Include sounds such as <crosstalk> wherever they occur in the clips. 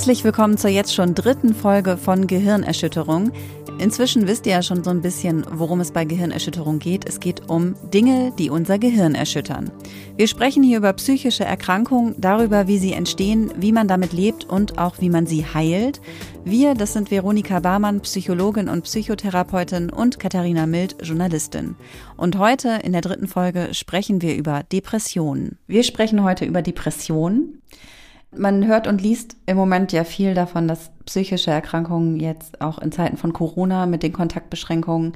Herzlich willkommen zur jetzt schon dritten Folge von Gehirnerschütterung. Inzwischen wisst ihr ja schon so ein bisschen, worum es bei Gehirnerschütterung geht. Es geht um Dinge, die unser Gehirn erschüttern. Wir sprechen hier über psychische Erkrankungen, darüber, wie sie entstehen, wie man damit lebt und auch wie man sie heilt. Wir, das sind Veronika Barmann, Psychologin und Psychotherapeutin und Katharina Mild, Journalistin. Und heute in der dritten Folge sprechen wir über Depressionen. Wir sprechen heute über Depressionen. Man hört und liest im Moment ja viel davon, dass psychische Erkrankungen jetzt auch in Zeiten von Corona mit den Kontaktbeschränkungen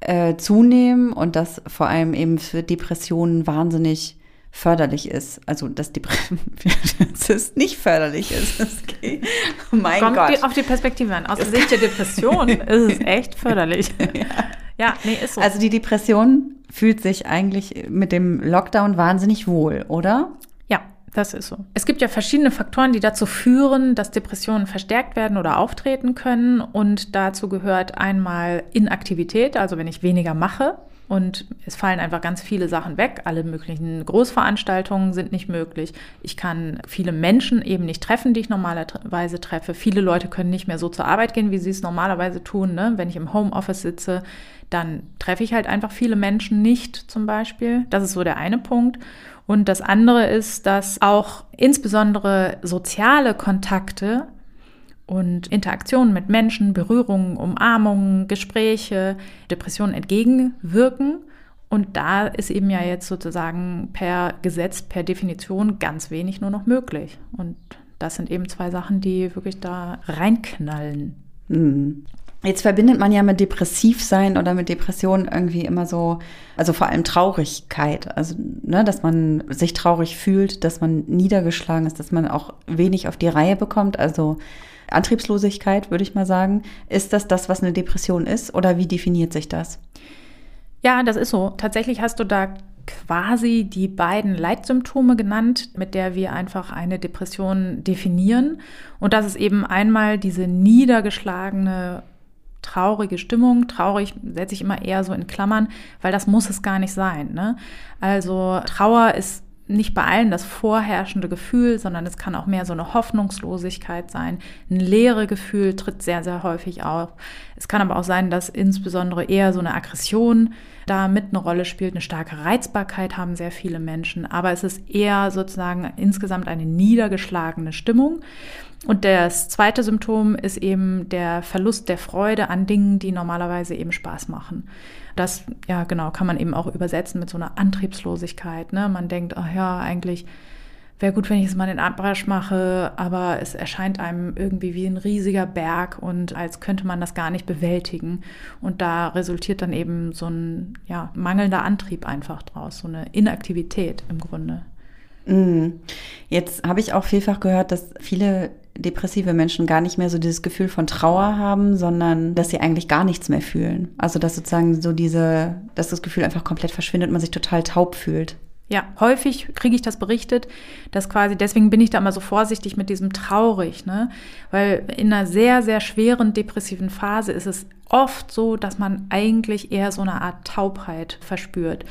äh, zunehmen und dass vor allem eben für Depressionen wahnsinnig förderlich ist. Also dass Depression <laughs> nicht förderlich ist. Okay. Oh mein Kommt Gott. auf die Perspektive an. Aus der <laughs> Sicht der Depression ist es echt förderlich. <laughs> ja. ja, nee, ist so. Also die Depression fühlt sich eigentlich mit dem Lockdown wahnsinnig wohl, oder? Das ist so. Es gibt ja verschiedene Faktoren, die dazu führen, dass Depressionen verstärkt werden oder auftreten können. Und dazu gehört einmal Inaktivität, also wenn ich weniger mache und es fallen einfach ganz viele Sachen weg. Alle möglichen Großveranstaltungen sind nicht möglich. Ich kann viele Menschen eben nicht treffen, die ich normalerweise treffe. Viele Leute können nicht mehr so zur Arbeit gehen, wie sie es normalerweise tun. Ne? Wenn ich im Homeoffice sitze, dann treffe ich halt einfach viele Menschen nicht zum Beispiel. Das ist so der eine Punkt. Und das andere ist, dass auch insbesondere soziale Kontakte und Interaktionen mit Menschen, Berührungen, Umarmungen, Gespräche, Depressionen entgegenwirken. Und da ist eben ja jetzt sozusagen per Gesetz, per Definition ganz wenig nur noch möglich. Und das sind eben zwei Sachen, die wirklich da reinknallen. Mhm. Jetzt verbindet man ja mit Depressivsein oder mit Depression irgendwie immer so, also vor allem Traurigkeit. Also, ne, dass man sich traurig fühlt, dass man niedergeschlagen ist, dass man auch wenig auf die Reihe bekommt. Also Antriebslosigkeit, würde ich mal sagen. Ist das das, was eine Depression ist oder wie definiert sich das? Ja, das ist so. Tatsächlich hast du da quasi die beiden Leitsymptome genannt, mit der wir einfach eine Depression definieren. Und das ist eben einmal diese niedergeschlagene traurige Stimmung. Traurig setze ich immer eher so in Klammern, weil das muss es gar nicht sein. Ne? Also Trauer ist nicht bei allen das vorherrschende Gefühl, sondern es kann auch mehr so eine Hoffnungslosigkeit sein. Ein leere Gefühl tritt sehr, sehr häufig auf. Es kann aber auch sein, dass insbesondere eher so eine Aggression da mit eine Rolle spielt. Eine starke Reizbarkeit haben sehr viele Menschen, aber es ist eher sozusagen insgesamt eine niedergeschlagene Stimmung. Und das zweite Symptom ist eben der Verlust der Freude an Dingen, die normalerweise eben Spaß machen. Das, ja, genau, kann man eben auch übersetzen mit so einer Antriebslosigkeit. Ne? Man denkt, ach ja, eigentlich wäre gut, wenn ich jetzt mal den Abwasch mache, aber es erscheint einem irgendwie wie ein riesiger Berg und als könnte man das gar nicht bewältigen. Und da resultiert dann eben so ein ja, mangelnder Antrieb einfach draus, so eine Inaktivität im Grunde. Mhm. Jetzt habe ich auch vielfach gehört, dass viele depressive Menschen gar nicht mehr so dieses Gefühl von Trauer haben, sondern dass sie eigentlich gar nichts mehr fühlen. Also dass sozusagen so diese, dass das Gefühl einfach komplett verschwindet, man sich total taub fühlt. Ja, häufig kriege ich das berichtet, dass quasi, deswegen bin ich da immer so vorsichtig mit diesem traurig, ne? Weil in einer sehr, sehr schweren depressiven Phase ist es oft so, dass man eigentlich eher so eine Art Taubheit verspürt.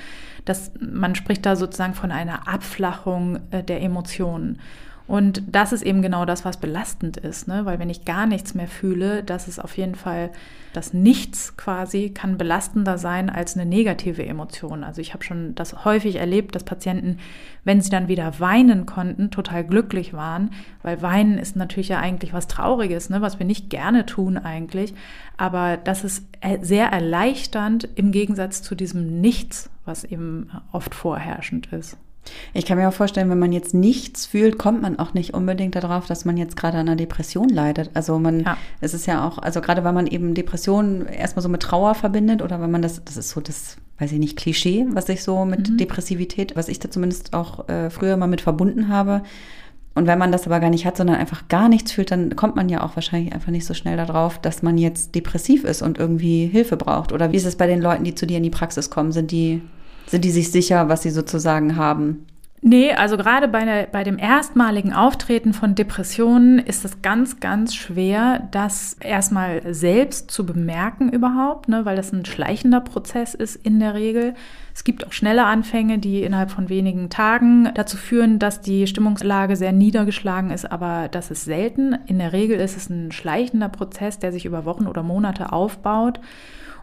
Dass man spricht da sozusagen von einer Abflachung äh, der Emotionen. Und das ist eben genau das, was belastend ist, ne? weil wenn ich gar nichts mehr fühle, das ist auf jeden Fall, das Nichts quasi kann belastender sein als eine negative Emotion. Also ich habe schon das häufig erlebt, dass Patienten, wenn sie dann wieder weinen konnten, total glücklich waren, weil weinen ist natürlich ja eigentlich was Trauriges, ne? was wir nicht gerne tun eigentlich, aber das ist sehr erleichternd im Gegensatz zu diesem Nichts, was eben oft vorherrschend ist. Ich kann mir auch vorstellen, wenn man jetzt nichts fühlt, kommt man auch nicht unbedingt darauf, dass man jetzt gerade an einer Depression leidet. Also man, ja. es ist ja auch, also gerade weil man eben Depressionen erstmal so mit Trauer verbindet oder wenn man das, das ist so das, weiß ich nicht, Klischee, was ich so mit mhm. Depressivität, was ich da zumindest auch äh, früher mal mit verbunden habe. Und wenn man das aber gar nicht hat, sondern einfach gar nichts fühlt, dann kommt man ja auch wahrscheinlich einfach nicht so schnell darauf, dass man jetzt depressiv ist und irgendwie Hilfe braucht. Oder wie ist es bei den Leuten, die zu dir in die Praxis kommen? Sind die sind die sich sicher, was sie sozusagen haben? Nee, also gerade bei, der, bei dem erstmaligen Auftreten von Depressionen ist es ganz, ganz schwer, das erstmal selbst zu bemerken überhaupt, ne, weil das ein schleichender Prozess ist in der Regel. Es gibt auch schnelle Anfänge, die innerhalb von wenigen Tagen dazu führen, dass die Stimmungslage sehr niedergeschlagen ist, aber das ist selten. In der Regel ist es ein schleichender Prozess, der sich über Wochen oder Monate aufbaut.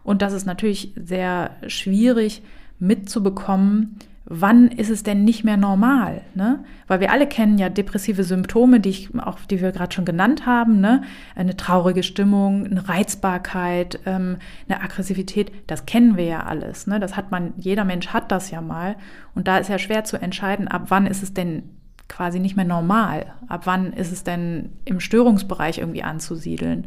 Und das ist natürlich sehr schwierig mitzubekommen, wann ist es denn nicht mehr normal? Ne? Weil wir alle kennen ja depressive Symptome, die ich auch, die wir gerade schon genannt haben, ne? Eine traurige Stimmung, eine Reizbarkeit, ähm, eine Aggressivität, das kennen wir ja alles. Ne? Das hat man, jeder Mensch hat das ja mal. Und da ist ja schwer zu entscheiden, ab wann ist es denn quasi nicht mehr normal. Ab wann ist es denn im Störungsbereich irgendwie anzusiedeln?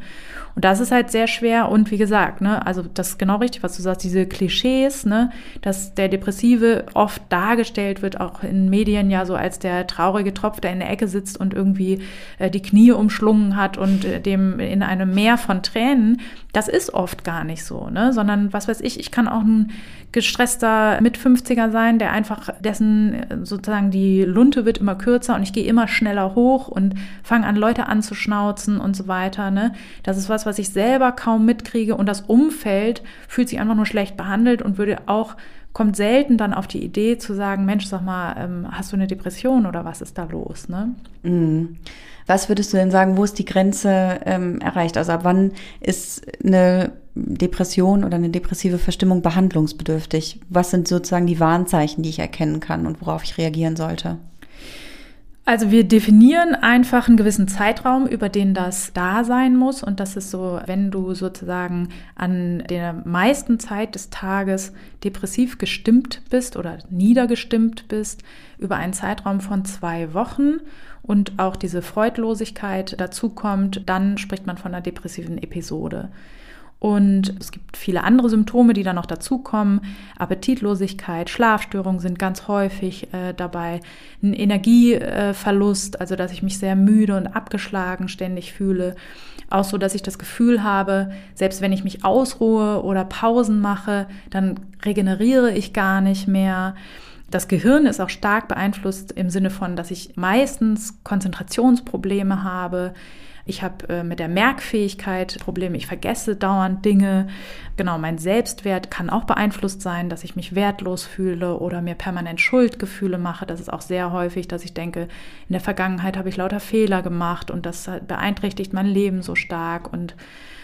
Und das ist halt sehr schwer und wie gesagt, ne, also das ist genau richtig, was du sagst, diese Klischees, ne, dass der Depressive oft dargestellt wird, auch in Medien ja so als der traurige Tropf, der in der Ecke sitzt und irgendwie äh, die Knie umschlungen hat und äh, dem in einem Meer von Tränen. Das ist oft gar nicht so, ne, sondern was weiß ich, ich kann auch ein gestresster mit 50er sein, der einfach dessen äh, sozusagen die Lunte wird immer kürzer und ich gehe immer schneller hoch und fange an Leute anzuschnauzen und so weiter, ne? Das ist was, was ich selber kaum mitkriege und das Umfeld fühlt sich einfach nur schlecht behandelt und würde auch kommt selten dann auf die Idee zu sagen, Mensch, sag mal, ähm, hast du eine Depression oder was ist da los? Ne? Mm. Was würdest du denn sagen, wo ist die Grenze ähm, erreicht? Also ab wann ist eine Depression oder eine depressive Verstimmung behandlungsbedürftig? Was sind sozusagen die Warnzeichen, die ich erkennen kann und worauf ich reagieren sollte? Also wir definieren einfach einen gewissen Zeitraum, über den das da sein muss. Und das ist so, wenn du sozusagen an der meisten Zeit des Tages depressiv gestimmt bist oder niedergestimmt bist, über einen Zeitraum von zwei Wochen und auch diese Freudlosigkeit dazu kommt, dann spricht man von einer depressiven Episode. Und es gibt viele andere Symptome, die dann noch dazukommen. Appetitlosigkeit, Schlafstörungen sind ganz häufig äh, dabei. Ein Energieverlust, also dass ich mich sehr müde und abgeschlagen ständig fühle. Auch so, dass ich das Gefühl habe, selbst wenn ich mich ausruhe oder Pausen mache, dann regeneriere ich gar nicht mehr. Das Gehirn ist auch stark beeinflusst im Sinne von, dass ich meistens Konzentrationsprobleme habe. Ich habe äh, mit der Merkfähigkeit Probleme, ich vergesse dauernd Dinge. Genau, mein Selbstwert kann auch beeinflusst sein, dass ich mich wertlos fühle oder mir permanent Schuldgefühle mache. Das ist auch sehr häufig, dass ich denke, in der Vergangenheit habe ich lauter Fehler gemacht und das beeinträchtigt mein Leben so stark und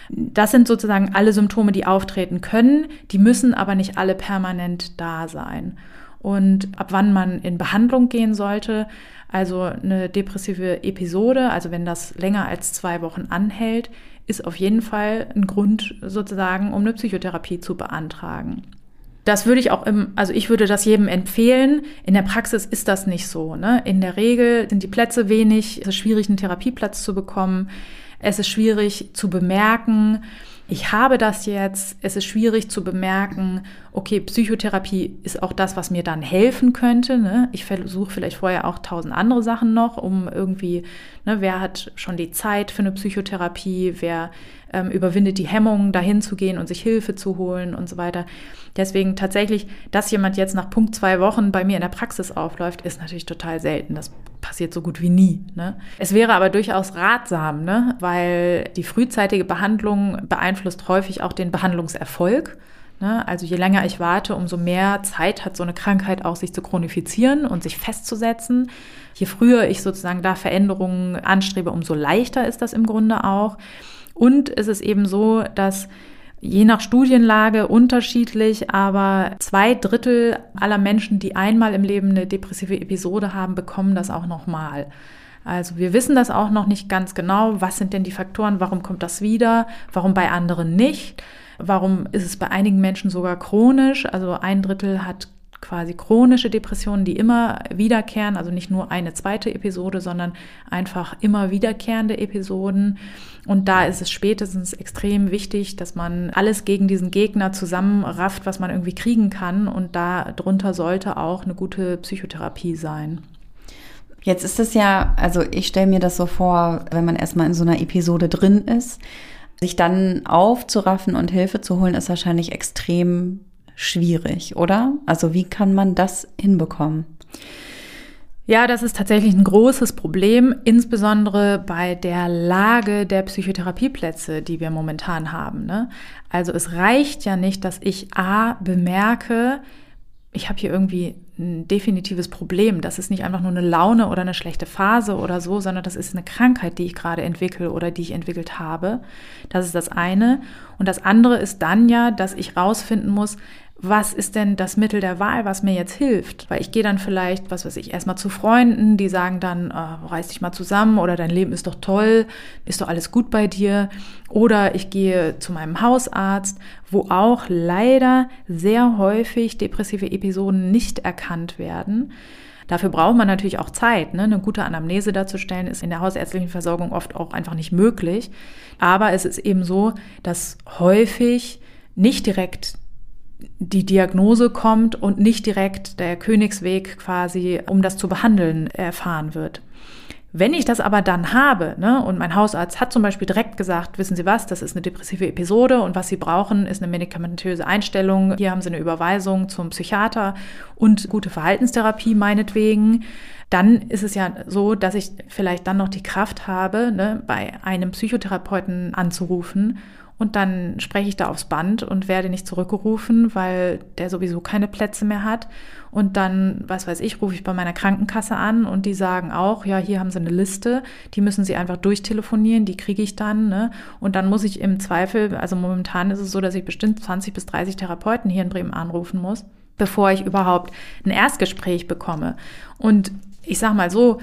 das sind sozusagen alle Symptome, die auftreten können, die müssen aber nicht alle permanent da sein und ab wann man in Behandlung gehen sollte. Also eine depressive Episode, also wenn das länger als zwei Wochen anhält, ist auf jeden Fall ein Grund sozusagen, um eine Psychotherapie zu beantragen. Das würde ich auch im, also ich würde das jedem empfehlen. In der Praxis ist das nicht so. Ne? In der Regel sind die Plätze wenig, es ist schwierig, einen Therapieplatz zu bekommen. Es ist schwierig zu bemerken, ich habe das jetzt, es ist schwierig zu bemerken, okay, Psychotherapie ist auch das, was mir dann helfen könnte. Ne? Ich versuche vielleicht vorher auch tausend andere Sachen noch, um irgendwie, ne, wer hat schon die Zeit für eine Psychotherapie, wer ähm, überwindet die Hemmungen, dahin zu gehen und sich Hilfe zu holen und so weiter. Deswegen tatsächlich, dass jemand jetzt nach Punkt zwei Wochen bei mir in der Praxis aufläuft, ist natürlich total selten. Das passiert so gut wie nie. Ne? Es wäre aber durchaus ratsam, ne? weil die frühzeitige Behandlung beeinflusst häufig auch den Behandlungserfolg. Ne? Also je länger ich warte, umso mehr Zeit hat so eine Krankheit auch sich zu chronifizieren und sich festzusetzen. Je früher ich sozusagen da Veränderungen anstrebe, umso leichter ist das im Grunde auch. Und es ist eben so, dass je nach Studienlage unterschiedlich, aber zwei Drittel aller Menschen, die einmal im Leben eine depressive Episode haben, bekommen das auch nochmal. Also wir wissen das auch noch nicht ganz genau. Was sind denn die Faktoren? Warum kommt das wieder? Warum bei anderen nicht? Warum ist es bei einigen Menschen sogar chronisch? Also ein Drittel hat quasi chronische Depressionen, die immer wiederkehren, also nicht nur eine zweite Episode, sondern einfach immer wiederkehrende Episoden. Und da ist es spätestens extrem wichtig, dass man alles gegen diesen Gegner zusammenrafft, was man irgendwie kriegen kann. Und darunter sollte auch eine gute Psychotherapie sein. Jetzt ist es ja, also ich stelle mir das so vor, wenn man erstmal in so einer Episode drin ist, sich dann aufzuraffen und Hilfe zu holen, ist wahrscheinlich extrem schwierig, oder? Also wie kann man das hinbekommen? Ja, das ist tatsächlich ein großes Problem, insbesondere bei der Lage der Psychotherapieplätze, die wir momentan haben. Ne? Also es reicht ja nicht, dass ich A bemerke, ich habe hier irgendwie ein definitives Problem. Das ist nicht einfach nur eine Laune oder eine schlechte Phase oder so, sondern das ist eine Krankheit, die ich gerade entwickle oder die ich entwickelt habe. Das ist das eine. Und das andere ist dann ja, dass ich rausfinden muss, was ist denn das Mittel der Wahl, was mir jetzt hilft? Weil ich gehe dann vielleicht, was weiß ich, erstmal zu Freunden, die sagen dann, oh, reiß dich mal zusammen oder dein Leben ist doch toll, ist doch alles gut bei dir. Oder ich gehe zu meinem Hausarzt, wo auch leider sehr häufig depressive Episoden nicht erkannt werden. Dafür braucht man natürlich auch Zeit. Ne? Eine gute Anamnese darzustellen ist in der hausärztlichen Versorgung oft auch einfach nicht möglich. Aber es ist eben so, dass häufig nicht direkt die Diagnose kommt und nicht direkt der Königsweg quasi, um das zu behandeln, erfahren wird. Wenn ich das aber dann habe, ne, und mein Hausarzt hat zum Beispiel direkt gesagt, wissen Sie was, das ist eine depressive Episode und was Sie brauchen, ist eine medikamentöse Einstellung. Hier haben Sie eine Überweisung zum Psychiater und gute Verhaltenstherapie meinetwegen. Dann ist es ja so, dass ich vielleicht dann noch die Kraft habe, ne, bei einem Psychotherapeuten anzurufen und dann spreche ich da aufs Band und werde nicht zurückgerufen, weil der sowieso keine Plätze mehr hat. Und dann, was weiß ich, rufe ich bei meiner Krankenkasse an und die sagen auch, ja, hier haben sie eine Liste, die müssen sie einfach durchtelefonieren, die kriege ich dann. Ne? Und dann muss ich im Zweifel, also momentan ist es so, dass ich bestimmt 20 bis 30 Therapeuten hier in Bremen anrufen muss, bevor ich überhaupt ein Erstgespräch bekomme. Und ich sag mal so,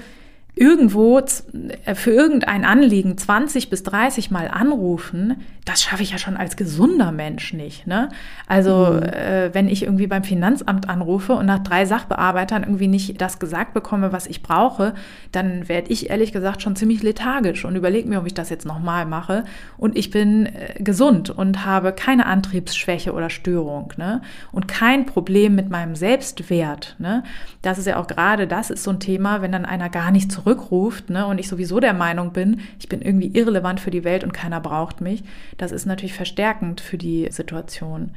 irgendwo äh, für irgendein Anliegen 20 bis 30 Mal anrufen, das schaffe ich ja schon als gesunder Mensch nicht. Ne? Also mhm. äh, wenn ich irgendwie beim Finanzamt anrufe und nach drei Sachbearbeitern irgendwie nicht das gesagt bekomme, was ich brauche, dann werde ich ehrlich gesagt schon ziemlich lethargisch und überlege mir, ob ich das jetzt nochmal mache. Und ich bin äh, gesund und habe keine Antriebsschwäche oder Störung ne? und kein Problem mit meinem Selbstwert. Ne? Das ist ja auch gerade, das ist so ein Thema, wenn dann einer gar nicht zurückruft ne? und ich sowieso der Meinung bin, ich bin irgendwie irrelevant für die Welt und keiner braucht mich das ist natürlich verstärkend für die Situation.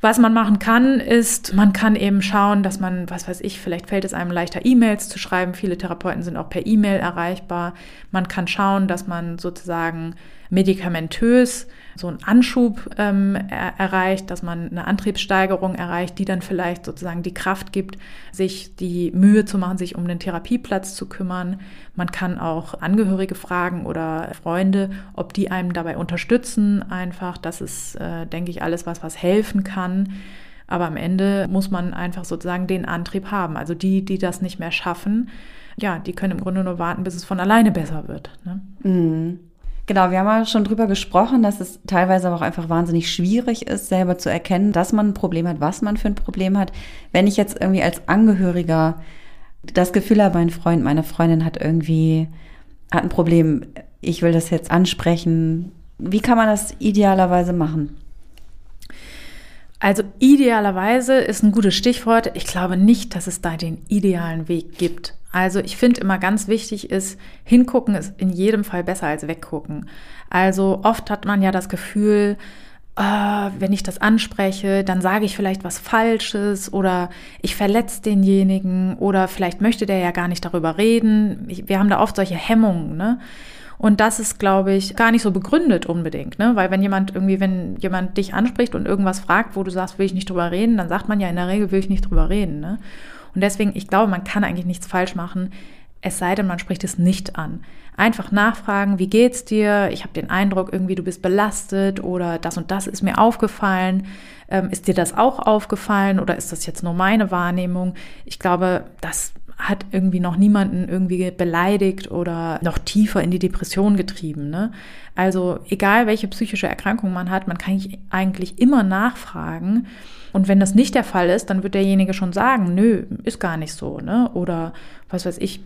Was man machen kann, ist, man kann eben schauen, dass man, was weiß ich, vielleicht fällt es einem leichter, E-Mails zu schreiben. Viele Therapeuten sind auch per E-Mail erreichbar. Man kann schauen, dass man sozusagen medikamentös so einen Anschub ähm, er erreicht, dass man eine Antriebssteigerung erreicht, die dann vielleicht sozusagen die Kraft gibt, sich die Mühe zu machen, sich um den Therapieplatz zu kümmern. Man kann auch Angehörige fragen oder Freunde, ob die einem dabei unterstützen. Einfach, das ist, äh, denke ich, alles was, was helfen kann. Aber am Ende muss man einfach sozusagen den Antrieb haben. Also die, die das nicht mehr schaffen, ja, die können im Grunde nur warten, bis es von alleine besser wird. Ne? Mhm. Genau, wir haben ja schon drüber gesprochen, dass es teilweise aber auch einfach wahnsinnig schwierig ist, selber zu erkennen, dass man ein Problem hat, was man für ein Problem hat. Wenn ich jetzt irgendwie als Angehöriger das Gefühl habe, mein Freund, meine Freundin hat irgendwie, hat ein Problem, ich will das jetzt ansprechen. Wie kann man das idealerweise machen? Also idealerweise ist ein gutes Stichwort. Ich glaube nicht, dass es da den idealen Weg gibt. Also ich finde immer ganz wichtig ist, hingucken ist in jedem Fall besser als weggucken. Also oft hat man ja das Gefühl, äh, wenn ich das anspreche, dann sage ich vielleicht was Falsches oder ich verletze denjenigen oder vielleicht möchte der ja gar nicht darüber reden. Ich, wir haben da oft solche Hemmungen, ne? Und das ist, glaube ich, gar nicht so begründet unbedingt, ne? Weil wenn jemand irgendwie, wenn jemand dich anspricht und irgendwas fragt, wo du sagst, will ich nicht drüber reden, dann sagt man ja in der Regel, will ich nicht drüber reden, ne? Und deswegen, ich glaube, man kann eigentlich nichts falsch machen, es sei denn, man spricht es nicht an. Einfach nachfragen, wie geht's dir? Ich habe den Eindruck, irgendwie du bist belastet oder das und das ist mir aufgefallen. Ähm, ist dir das auch aufgefallen oder ist das jetzt nur meine Wahrnehmung? Ich glaube, das hat irgendwie noch niemanden irgendwie beleidigt oder noch tiefer in die Depression getrieben. Ne? Also egal, welche psychische Erkrankung man hat, man kann eigentlich immer nachfragen und wenn das nicht der Fall ist, dann wird derjenige schon sagen, nö, ist gar nicht so, ne? Oder was weiß ich,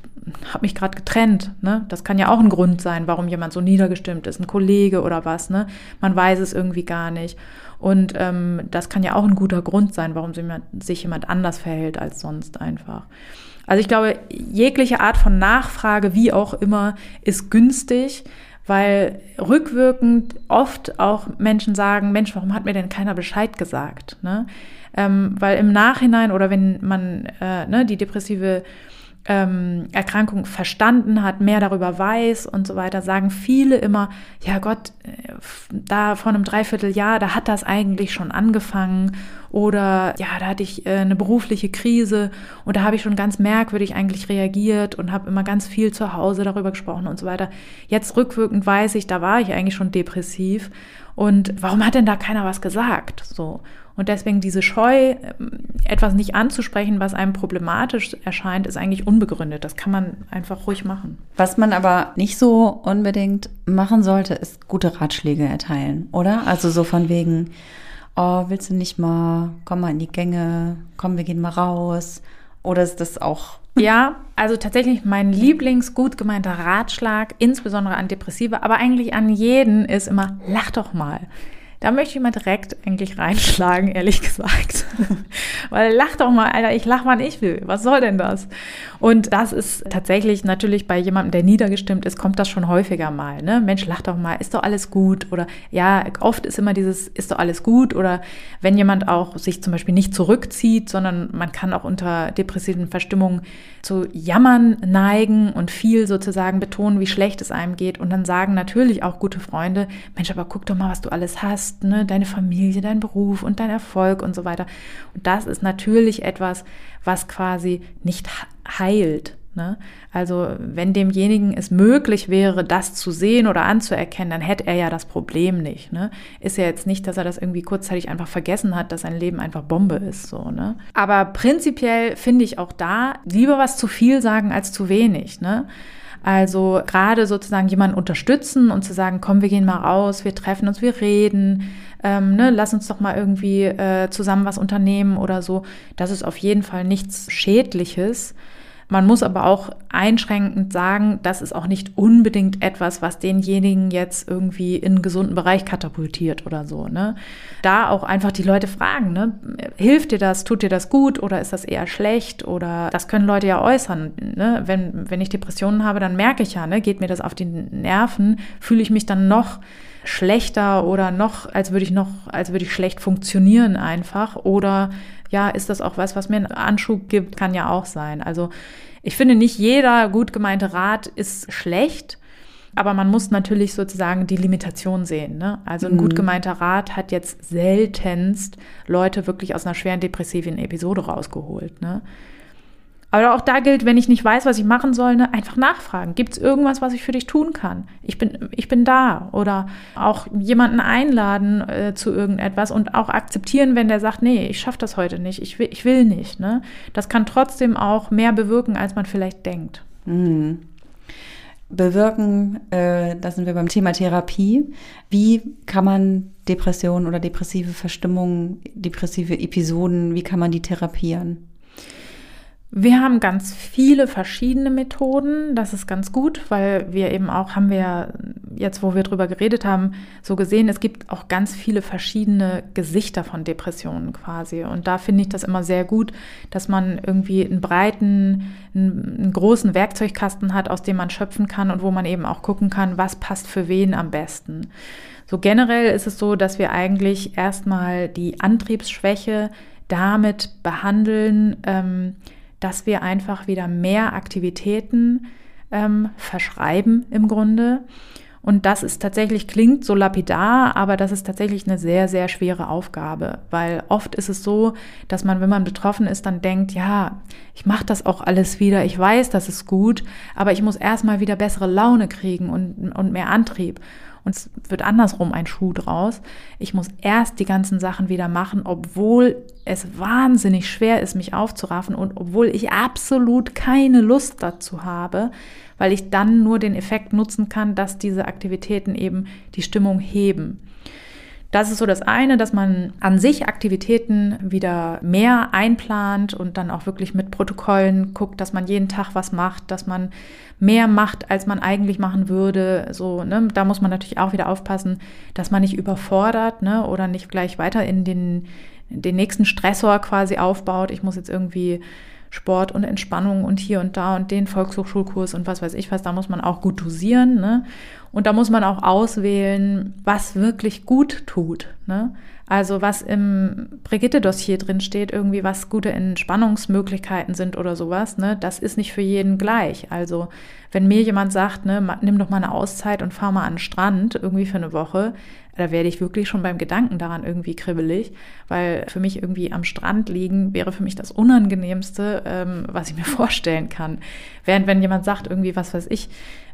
habe mich gerade getrennt, ne? Das kann ja auch ein Grund sein, warum jemand so niedergestimmt ist, ein Kollege oder was, ne? Man weiß es irgendwie gar nicht. Und ähm, das kann ja auch ein guter Grund sein, warum sich jemand anders verhält als sonst einfach. Also ich glaube, jegliche Art von Nachfrage, wie auch immer, ist günstig weil rückwirkend oft auch Menschen sagen, Mensch, warum hat mir denn keiner Bescheid gesagt? Ne? Ähm, weil im Nachhinein oder wenn man äh, ne, die depressive ähm, Erkrankung verstanden hat, mehr darüber weiß und so weiter, sagen viele immer, ja Gott, äh, da vor einem Dreivierteljahr, da hat das eigentlich schon angefangen oder ja, da hatte ich äh, eine berufliche Krise und da habe ich schon ganz merkwürdig eigentlich reagiert und habe immer ganz viel zu Hause darüber gesprochen und so weiter. Jetzt rückwirkend weiß ich, da war ich eigentlich schon depressiv und warum hat denn da keiner was gesagt? So. Und deswegen diese Scheu, ähm, etwas nicht anzusprechen, was einem problematisch erscheint, ist eigentlich unbegründet. Das kann man einfach ruhig machen. Was man aber nicht so unbedingt machen sollte, ist gute Ratschläge erteilen, oder? Also so von wegen, oh, willst du nicht mal, komm mal in die Gänge, komm, wir gehen mal raus. Oder ist das auch <laughs> ja, also tatsächlich mein Lieblings gut gemeinter Ratschlag, insbesondere an Depressive, aber eigentlich an jeden, ist immer, lach doch mal. Da möchte ich mal direkt eigentlich reinschlagen, <laughs> ehrlich gesagt. Weil lach doch mal, Alter, ich lach, wann ich will. Was soll denn das? Und das ist tatsächlich natürlich bei jemandem, der niedergestimmt ist, kommt das schon häufiger mal. Ne? Mensch, lach doch mal, ist doch alles gut? Oder ja, oft ist immer dieses, ist doch alles gut? Oder wenn jemand auch sich zum Beispiel nicht zurückzieht, sondern man kann auch unter depressiven Verstimmungen zu Jammern neigen und viel sozusagen betonen, wie schlecht es einem geht. Und dann sagen natürlich auch gute Freunde, Mensch, aber guck doch mal, was du alles hast, ne? deine Familie, dein Beruf und dein Erfolg und so weiter. Und das ist natürlich etwas, was quasi nicht heilt. Ne? Also wenn demjenigen es möglich wäre, das zu sehen oder anzuerkennen, dann hätte er ja das Problem nicht. Ne? Ist ja jetzt nicht, dass er das irgendwie kurzzeitig einfach vergessen hat, dass sein Leben einfach Bombe ist. So, ne? Aber prinzipiell finde ich auch da lieber was zu viel sagen als zu wenig. Ne? Also gerade sozusagen jemanden unterstützen und zu sagen, komm, wir gehen mal raus, wir treffen uns, wir reden, ähm, ne, lass uns doch mal irgendwie äh, zusammen was unternehmen oder so. Das ist auf jeden Fall nichts Schädliches. Man muss aber auch einschränkend sagen, das ist auch nicht unbedingt etwas, was denjenigen jetzt irgendwie in einen gesunden Bereich katapultiert oder so. Ne? Da auch einfach die Leute fragen, ne? hilft dir das, tut dir das gut oder ist das eher schlecht? Oder das können Leute ja äußern. Ne? Wenn, wenn ich Depressionen habe, dann merke ich ja, ne? geht mir das auf die Nerven, fühle ich mich dann noch schlechter oder noch, als würde ich noch, als würde ich schlecht funktionieren einfach. Oder ja, ist das auch was, was mir einen Anschub gibt, kann ja auch sein. Also ich finde, nicht jeder gut gemeinte Rat ist schlecht. Aber man muss natürlich sozusagen die Limitation sehen. Ne? Also ein mhm. gut gemeinter Rat hat jetzt seltenst Leute wirklich aus einer schweren depressiven Episode rausgeholt. Ne? Aber auch da gilt, wenn ich nicht weiß, was ich machen soll, ne, einfach nachfragen. Gibt es irgendwas, was ich für dich tun kann? Ich bin, ich bin da. Oder auch jemanden einladen äh, zu irgendetwas und auch akzeptieren, wenn der sagt, nee, ich schaffe das heute nicht, ich will, ich will nicht. Ne? Das kann trotzdem auch mehr bewirken, als man vielleicht denkt. Mhm. Bewirken, äh, da sind wir beim Thema Therapie. Wie kann man Depressionen oder depressive Verstimmungen, depressive Episoden, wie kann man die therapieren? Wir haben ganz viele verschiedene Methoden. Das ist ganz gut, weil wir eben auch, haben wir jetzt, wo wir drüber geredet haben, so gesehen, es gibt auch ganz viele verschiedene Gesichter von Depressionen quasi. Und da finde ich das immer sehr gut, dass man irgendwie einen breiten, einen, großen Werkzeugkasten hat, aus dem man schöpfen kann und wo man eben auch gucken kann, was passt für wen am besten. So generell ist es so, dass wir eigentlich erstmal die Antriebsschwäche damit behandeln, ähm, dass wir einfach wieder mehr Aktivitäten ähm, verschreiben im Grunde. Und das ist tatsächlich, klingt so lapidar, aber das ist tatsächlich eine sehr, sehr schwere Aufgabe, weil oft ist es so, dass man, wenn man betroffen ist, dann denkt, ja, ich mache das auch alles wieder, ich weiß, das ist gut, aber ich muss erstmal wieder bessere Laune kriegen und, und mehr Antrieb. Und es wird andersrum ein Schuh draus. Ich muss erst die ganzen Sachen wieder machen, obwohl es wahnsinnig schwer ist, mich aufzuraffen und obwohl ich absolut keine Lust dazu habe, weil ich dann nur den Effekt nutzen kann, dass diese Aktivitäten eben die Stimmung heben. Das ist so das eine, dass man an sich Aktivitäten wieder mehr einplant und dann auch wirklich mit Protokollen guckt, dass man jeden Tag was macht, dass man mehr macht, als man eigentlich machen würde. So, ne, da muss man natürlich auch wieder aufpassen, dass man nicht überfordert, ne, oder nicht gleich weiter in den, den nächsten Stressor quasi aufbaut. Ich muss jetzt irgendwie Sport und Entspannung und hier und da und den Volkshochschulkurs und was weiß ich was, da muss man auch gut dosieren. Ne? Und da muss man auch auswählen, was wirklich gut tut. Ne? Also was im Brigitte-Dossier drin steht, irgendwie was gute Entspannungsmöglichkeiten sind oder sowas, ne, das ist nicht für jeden gleich. Also wenn mir jemand sagt, ne, nimm doch mal eine Auszeit und fahr mal an den Strand irgendwie für eine Woche, da werde ich wirklich schon beim Gedanken daran irgendwie kribbelig, weil für mich irgendwie am Strand liegen wäre für mich das Unangenehmste, ähm, was ich mir <laughs> vorstellen kann. Während wenn jemand sagt irgendwie, was weiß ich,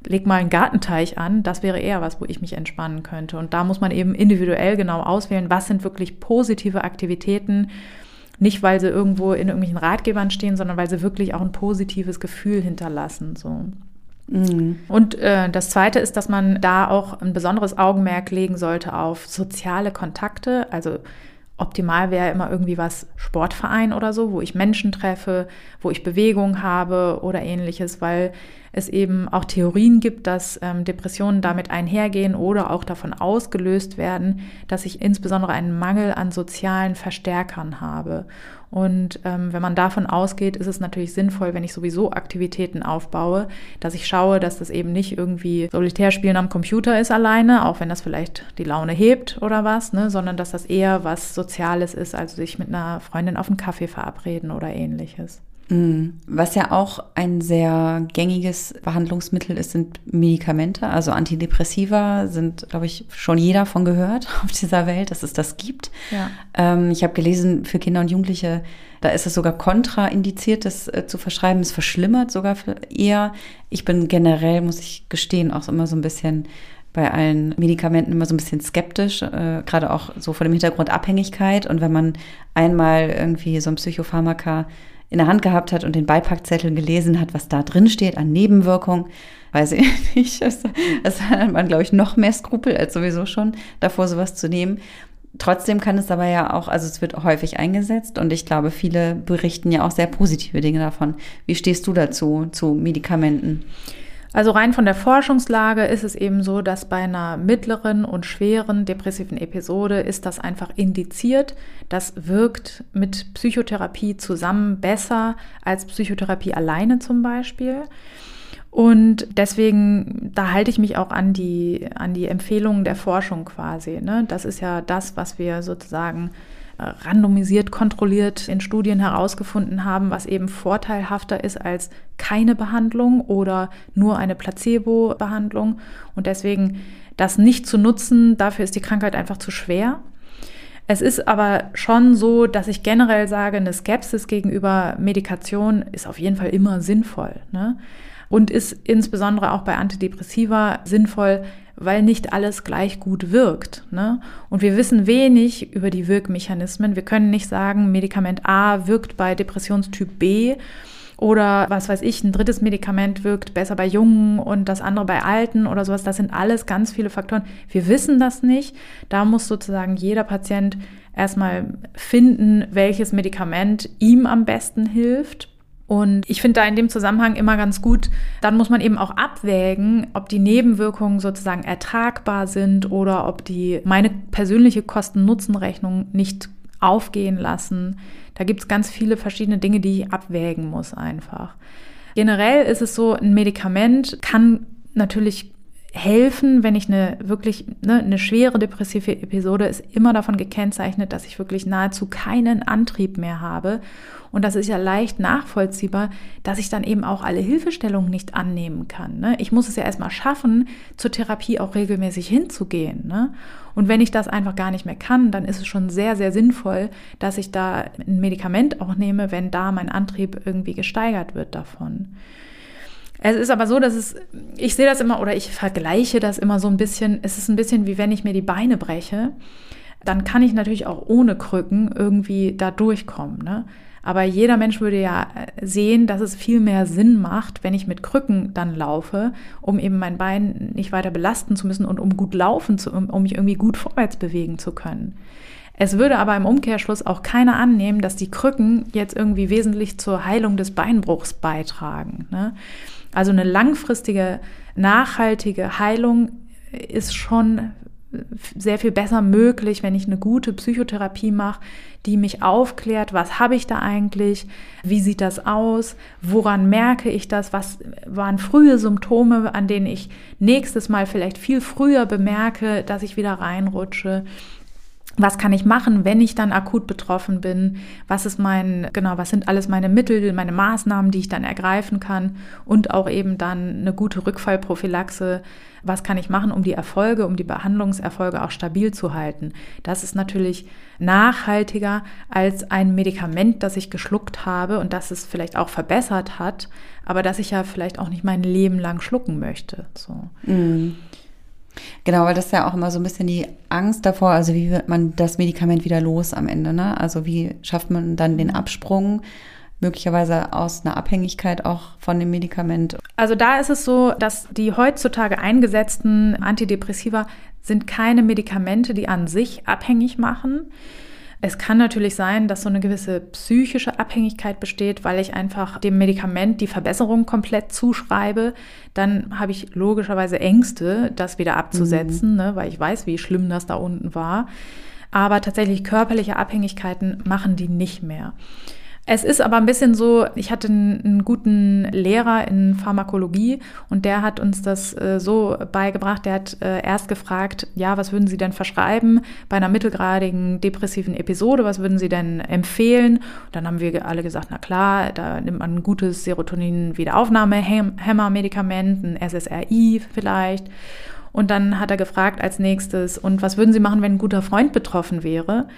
leg mal einen Gartenteich an, das wäre eher was, wo ich mich entspannen könnte. Und da muss man eben individuell genau auswählen, was sind wirklich positive Aktivitäten, nicht weil sie irgendwo in irgendwelchen Ratgebern stehen, sondern weil sie wirklich auch ein positives Gefühl hinterlassen. So. Mhm. Und äh, das Zweite ist, dass man da auch ein besonderes Augenmerk legen sollte auf soziale Kontakte. Also optimal wäre immer irgendwie was Sportverein oder so, wo ich Menschen treffe, wo ich Bewegung habe oder ähnliches, weil es eben auch Theorien gibt, dass ähm, Depressionen damit einhergehen oder auch davon ausgelöst werden, dass ich insbesondere einen Mangel an sozialen Verstärkern habe. Und ähm, wenn man davon ausgeht, ist es natürlich sinnvoll, wenn ich sowieso Aktivitäten aufbaue, dass ich schaue, dass das eben nicht irgendwie Solitärspielen am Computer ist alleine, auch wenn das vielleicht die Laune hebt oder was, ne, sondern dass das eher was Soziales ist, also sich mit einer Freundin auf einen Kaffee verabreden oder ähnliches. Mhm. Was ja auch ein sehr gängiges Behandlungsmittel ist, sind Medikamente. Also Antidepressiva sind, glaube ich, schon jeder von gehört <laughs> auf dieser Welt, dass es das gibt. Ja. Ähm, ich habe gelesen, für Kinder und Jugendliche, da ist es sogar kontraindiziert, das äh, zu verschreiben. Es verschlimmert sogar eher. Ich bin generell, muss ich gestehen, auch immer so ein bisschen bei allen Medikamenten immer so ein bisschen skeptisch, äh, gerade auch so vor dem Hintergrund Abhängigkeit. Und wenn man einmal irgendwie so ein Psychopharmaka in der Hand gehabt hat und den Beipackzettel gelesen hat, was da drin steht an Nebenwirkungen, weiß ich <laughs> nicht. Das, das hat man, glaube ich, noch mehr Skrupel als sowieso schon, davor sowas zu nehmen. Trotzdem kann es aber ja auch, also es wird häufig eingesetzt und ich glaube, viele berichten ja auch sehr positive Dinge davon. Wie stehst du dazu, zu Medikamenten? Also rein von der Forschungslage ist es eben so, dass bei einer mittleren und schweren depressiven Episode ist das einfach indiziert. Das wirkt mit Psychotherapie zusammen besser als Psychotherapie alleine zum Beispiel. Und deswegen, da halte ich mich auch an die, an die Empfehlungen der Forschung quasi. Ne? Das ist ja das, was wir sozusagen randomisiert, kontrolliert in Studien herausgefunden haben, was eben vorteilhafter ist als keine Behandlung oder nur eine Placebo-Behandlung. Und deswegen das nicht zu nutzen, dafür ist die Krankheit einfach zu schwer. Es ist aber schon so, dass ich generell sage, eine Skepsis gegenüber Medikation ist auf jeden Fall immer sinnvoll. Ne? Und ist insbesondere auch bei Antidepressiva sinnvoll, weil nicht alles gleich gut wirkt. Ne? Und wir wissen wenig über die Wirkmechanismen. Wir können nicht sagen, Medikament A wirkt bei Depressionstyp B oder was weiß ich, ein drittes Medikament wirkt besser bei Jungen und das andere bei Alten oder sowas. Das sind alles ganz viele Faktoren. Wir wissen das nicht. Da muss sozusagen jeder Patient erstmal finden, welches Medikament ihm am besten hilft und ich finde da in dem Zusammenhang immer ganz gut, dann muss man eben auch abwägen, ob die Nebenwirkungen sozusagen ertragbar sind oder ob die meine persönliche Kosten-Nutzen-Rechnung nicht aufgehen lassen. Da gibt es ganz viele verschiedene Dinge, die ich abwägen muss einfach. Generell ist es so, ein Medikament kann natürlich helfen, wenn ich eine wirklich ne, eine schwere depressive Episode ist immer davon gekennzeichnet, dass ich wirklich nahezu keinen Antrieb mehr habe und das ist ja leicht nachvollziehbar, dass ich dann eben auch alle Hilfestellungen nicht annehmen kann. Ne? Ich muss es ja erstmal schaffen, zur Therapie auch regelmäßig hinzugehen. Ne? Und wenn ich das einfach gar nicht mehr kann, dann ist es schon sehr, sehr sinnvoll, dass ich da ein Medikament auch nehme, wenn da mein Antrieb irgendwie gesteigert wird davon. Es ist aber so, dass es, ich sehe das immer oder ich vergleiche das immer so ein bisschen, es ist ein bisschen wie wenn ich mir die Beine breche, dann kann ich natürlich auch ohne Krücken irgendwie da durchkommen. Ne? Aber jeder Mensch würde ja äh, sehen, dass es viel mehr Sinn macht, wenn ich mit Krücken dann laufe, um eben mein Bein nicht weiter belasten zu müssen und um gut laufen zu, um, mich irgendwie gut vorwärts bewegen zu können. Es würde aber im Umkehrschluss auch keiner annehmen, dass die Krücken jetzt irgendwie wesentlich zur Heilung des Beinbruchs beitragen. Ne? Also eine langfristige, nachhaltige Heilung ist schon sehr viel besser möglich, wenn ich eine gute Psychotherapie mache, die mich aufklärt, was habe ich da eigentlich, wie sieht das aus, woran merke ich das, was waren frühe Symptome, an denen ich nächstes Mal vielleicht viel früher bemerke, dass ich wieder reinrutsche. Was kann ich machen, wenn ich dann akut betroffen bin? Was ist mein, genau, was sind alles meine Mittel, meine Maßnahmen, die ich dann ergreifen kann? Und auch eben dann eine gute Rückfallprophylaxe. Was kann ich machen, um die Erfolge, um die Behandlungserfolge auch stabil zu halten? Das ist natürlich nachhaltiger als ein Medikament, das ich geschluckt habe und das es vielleicht auch verbessert hat, aber das ich ja vielleicht auch nicht mein Leben lang schlucken möchte. So. Mm. Genau, weil das ist ja auch immer so ein bisschen die Angst davor, also wie wird man das Medikament wieder los am Ende, ne? Also wie schafft man dann den Absprung? möglicherweise aus einer Abhängigkeit auch von dem Medikament. Also da ist es so, dass die heutzutage eingesetzten Antidepressiva sind keine Medikamente, die an sich abhängig machen. Es kann natürlich sein, dass so eine gewisse psychische Abhängigkeit besteht, weil ich einfach dem Medikament die Verbesserung komplett zuschreibe. Dann habe ich logischerweise Ängste, das wieder abzusetzen, mhm. ne, weil ich weiß, wie schlimm das da unten war. Aber tatsächlich körperliche Abhängigkeiten machen die nicht mehr. Es ist aber ein bisschen so, ich hatte einen, guten Lehrer in Pharmakologie und der hat uns das äh, so beigebracht. Der hat äh, erst gefragt, ja, was würden Sie denn verschreiben bei einer mittelgradigen depressiven Episode? Was würden Sie denn empfehlen? Und dann haben wir alle gesagt, na klar, da nimmt man ein gutes Serotonin-Wiederaufnahme-Hämmer-Medikament, ein SSRI vielleicht. Und dann hat er gefragt als nächstes, und was würden Sie machen, wenn ein guter Freund betroffen wäre?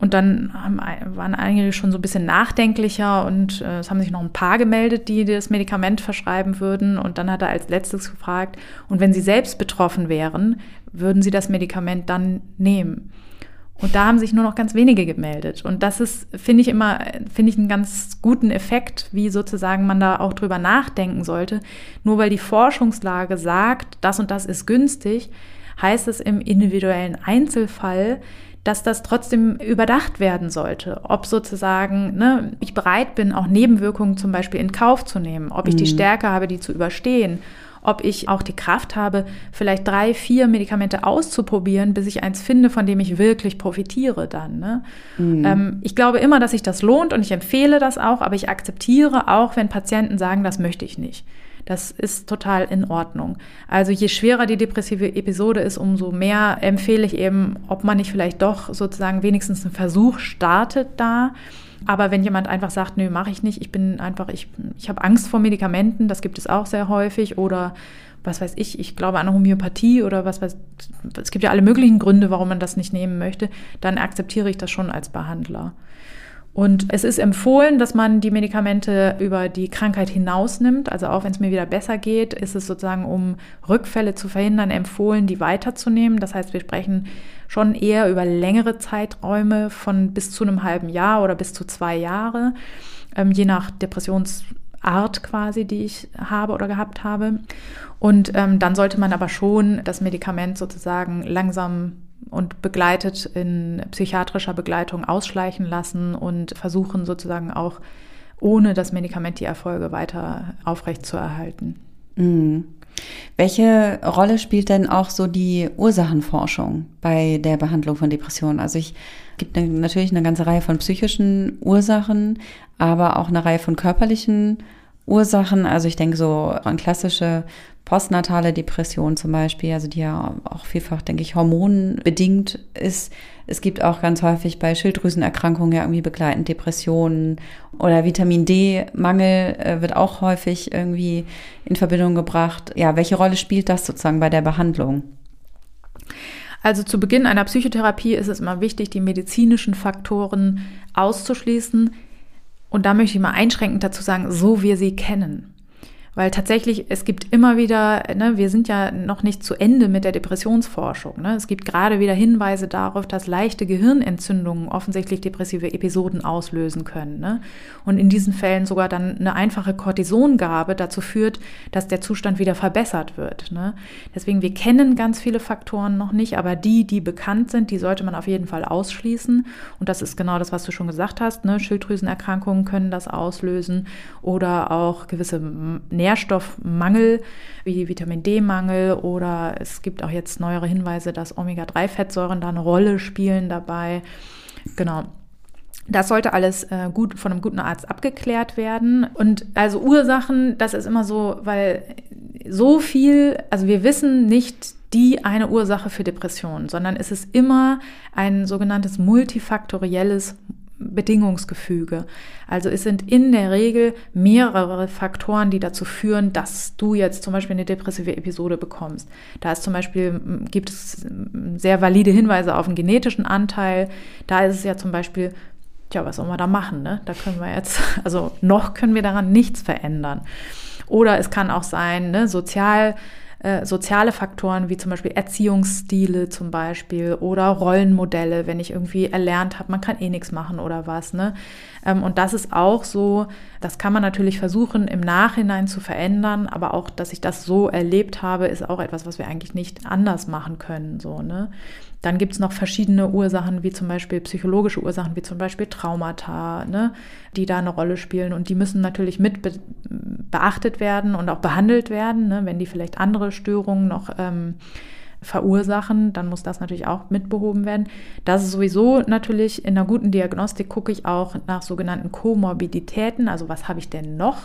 Und dann haben, waren einige schon so ein bisschen nachdenklicher und äh, es haben sich noch ein paar gemeldet, die das Medikament verschreiben würden. Und dann hat er als letztes gefragt, und wenn Sie selbst betroffen wären, würden Sie das Medikament dann nehmen? Und da haben sich nur noch ganz wenige gemeldet. Und das ist, finde ich immer, finde ich einen ganz guten Effekt, wie sozusagen man da auch drüber nachdenken sollte. Nur weil die Forschungslage sagt, das und das ist günstig, heißt es im individuellen Einzelfall, dass das trotzdem überdacht werden sollte. Ob sozusagen ne, ich bereit bin, auch Nebenwirkungen zum Beispiel in Kauf zu nehmen, ob ich die mhm. Stärke habe, die zu überstehen, ob ich auch die Kraft habe, vielleicht drei, vier Medikamente auszuprobieren, bis ich eins finde, von dem ich wirklich profitiere dann. Ne? Mhm. Ähm, ich glaube immer, dass sich das lohnt und ich empfehle das auch, aber ich akzeptiere auch, wenn Patienten sagen, das möchte ich nicht. Das ist total in Ordnung. Also je schwerer die depressive Episode ist, umso mehr empfehle ich eben, ob man nicht vielleicht doch sozusagen wenigstens einen Versuch startet da. Aber wenn jemand einfach sagt, nö, mache ich nicht, ich bin einfach, ich, ich habe Angst vor Medikamenten, das gibt es auch sehr häufig, oder was weiß ich, ich glaube an Homöopathie oder was weiß, es gibt ja alle möglichen Gründe, warum man das nicht nehmen möchte, dann akzeptiere ich das schon als Behandler. Und es ist empfohlen, dass man die Medikamente über die Krankheit hinaus nimmt. Also auch wenn es mir wieder besser geht, ist es sozusagen, um Rückfälle zu verhindern, empfohlen, die weiterzunehmen. Das heißt, wir sprechen schon eher über längere Zeiträume von bis zu einem halben Jahr oder bis zu zwei Jahre, ähm, je nach Depressionsart quasi, die ich habe oder gehabt habe. Und ähm, dann sollte man aber schon das Medikament sozusagen langsam und begleitet in psychiatrischer Begleitung ausschleichen lassen und versuchen sozusagen auch ohne das Medikament die Erfolge weiter aufrechtzuerhalten. Mhm. Welche Rolle spielt denn auch so die Ursachenforschung bei der Behandlung von Depressionen? Also ich gibt natürlich eine ganze Reihe von psychischen Ursachen, aber auch eine Reihe von körperlichen Ursachen. Also ich denke so an klassische postnatale Depression zum Beispiel, also die ja auch vielfach, denke ich, hormonbedingt ist. Es gibt auch ganz häufig bei Schilddrüsenerkrankungen ja irgendwie begleitend Depressionen oder Vitamin D-Mangel äh, wird auch häufig irgendwie in Verbindung gebracht. Ja, welche Rolle spielt das sozusagen bei der Behandlung? Also zu Beginn einer Psychotherapie ist es immer wichtig, die medizinischen Faktoren auszuschließen. Und da möchte ich mal einschränkend dazu sagen, so wir sie kennen. Weil tatsächlich, es gibt immer wieder, ne, wir sind ja noch nicht zu Ende mit der Depressionsforschung. Ne? Es gibt gerade wieder Hinweise darauf, dass leichte Gehirnentzündungen offensichtlich depressive Episoden auslösen können. Ne? Und in diesen Fällen sogar dann eine einfache Cortisongabe dazu führt, dass der Zustand wieder verbessert wird. Ne? Deswegen, wir kennen ganz viele Faktoren noch nicht, aber die, die bekannt sind, die sollte man auf jeden Fall ausschließen. Und das ist genau das, was du schon gesagt hast. Ne? Schilddrüsenerkrankungen können das auslösen oder auch gewisse Nerven Nährstoffmangel wie Vitamin D-Mangel oder es gibt auch jetzt neuere Hinweise, dass Omega-3-Fettsäuren da eine Rolle spielen dabei. Genau. Das sollte alles äh, gut von einem guten Arzt abgeklärt werden. Und also Ursachen, das ist immer so, weil so viel, also wir wissen nicht die eine Ursache für Depressionen, sondern es ist immer ein sogenanntes multifaktorielles Bedingungsgefüge. Also es sind in der Regel mehrere Faktoren, die dazu führen, dass du jetzt zum Beispiel eine depressive Episode bekommst. Da ist zum Beispiel, gibt es sehr valide Hinweise auf einen genetischen Anteil. Da ist es ja zum Beispiel, tja, was soll man da machen? Ne? Da können wir jetzt, <laughs> also noch können wir daran nichts verändern. Oder es kann auch sein, ne, sozial äh, soziale Faktoren wie zum Beispiel Erziehungsstile zum Beispiel oder Rollenmodelle, wenn ich irgendwie erlernt habe, man kann eh nichts machen oder was. Ne? Ähm, und das ist auch so, das kann man natürlich versuchen im Nachhinein zu verändern, aber auch, dass ich das so erlebt habe, ist auch etwas, was wir eigentlich nicht anders machen können. So, ne? Dann gibt es noch verschiedene Ursachen, wie zum Beispiel psychologische Ursachen, wie zum Beispiel Traumata, ne, die da eine Rolle spielen. Und die müssen natürlich mit be beachtet werden und auch behandelt werden. Ne, wenn die vielleicht andere Störungen noch ähm, verursachen, dann muss das natürlich auch mitbehoben werden. Das ist sowieso natürlich in einer guten Diagnostik gucke ich auch nach sogenannten Komorbiditäten. Also was habe ich denn noch?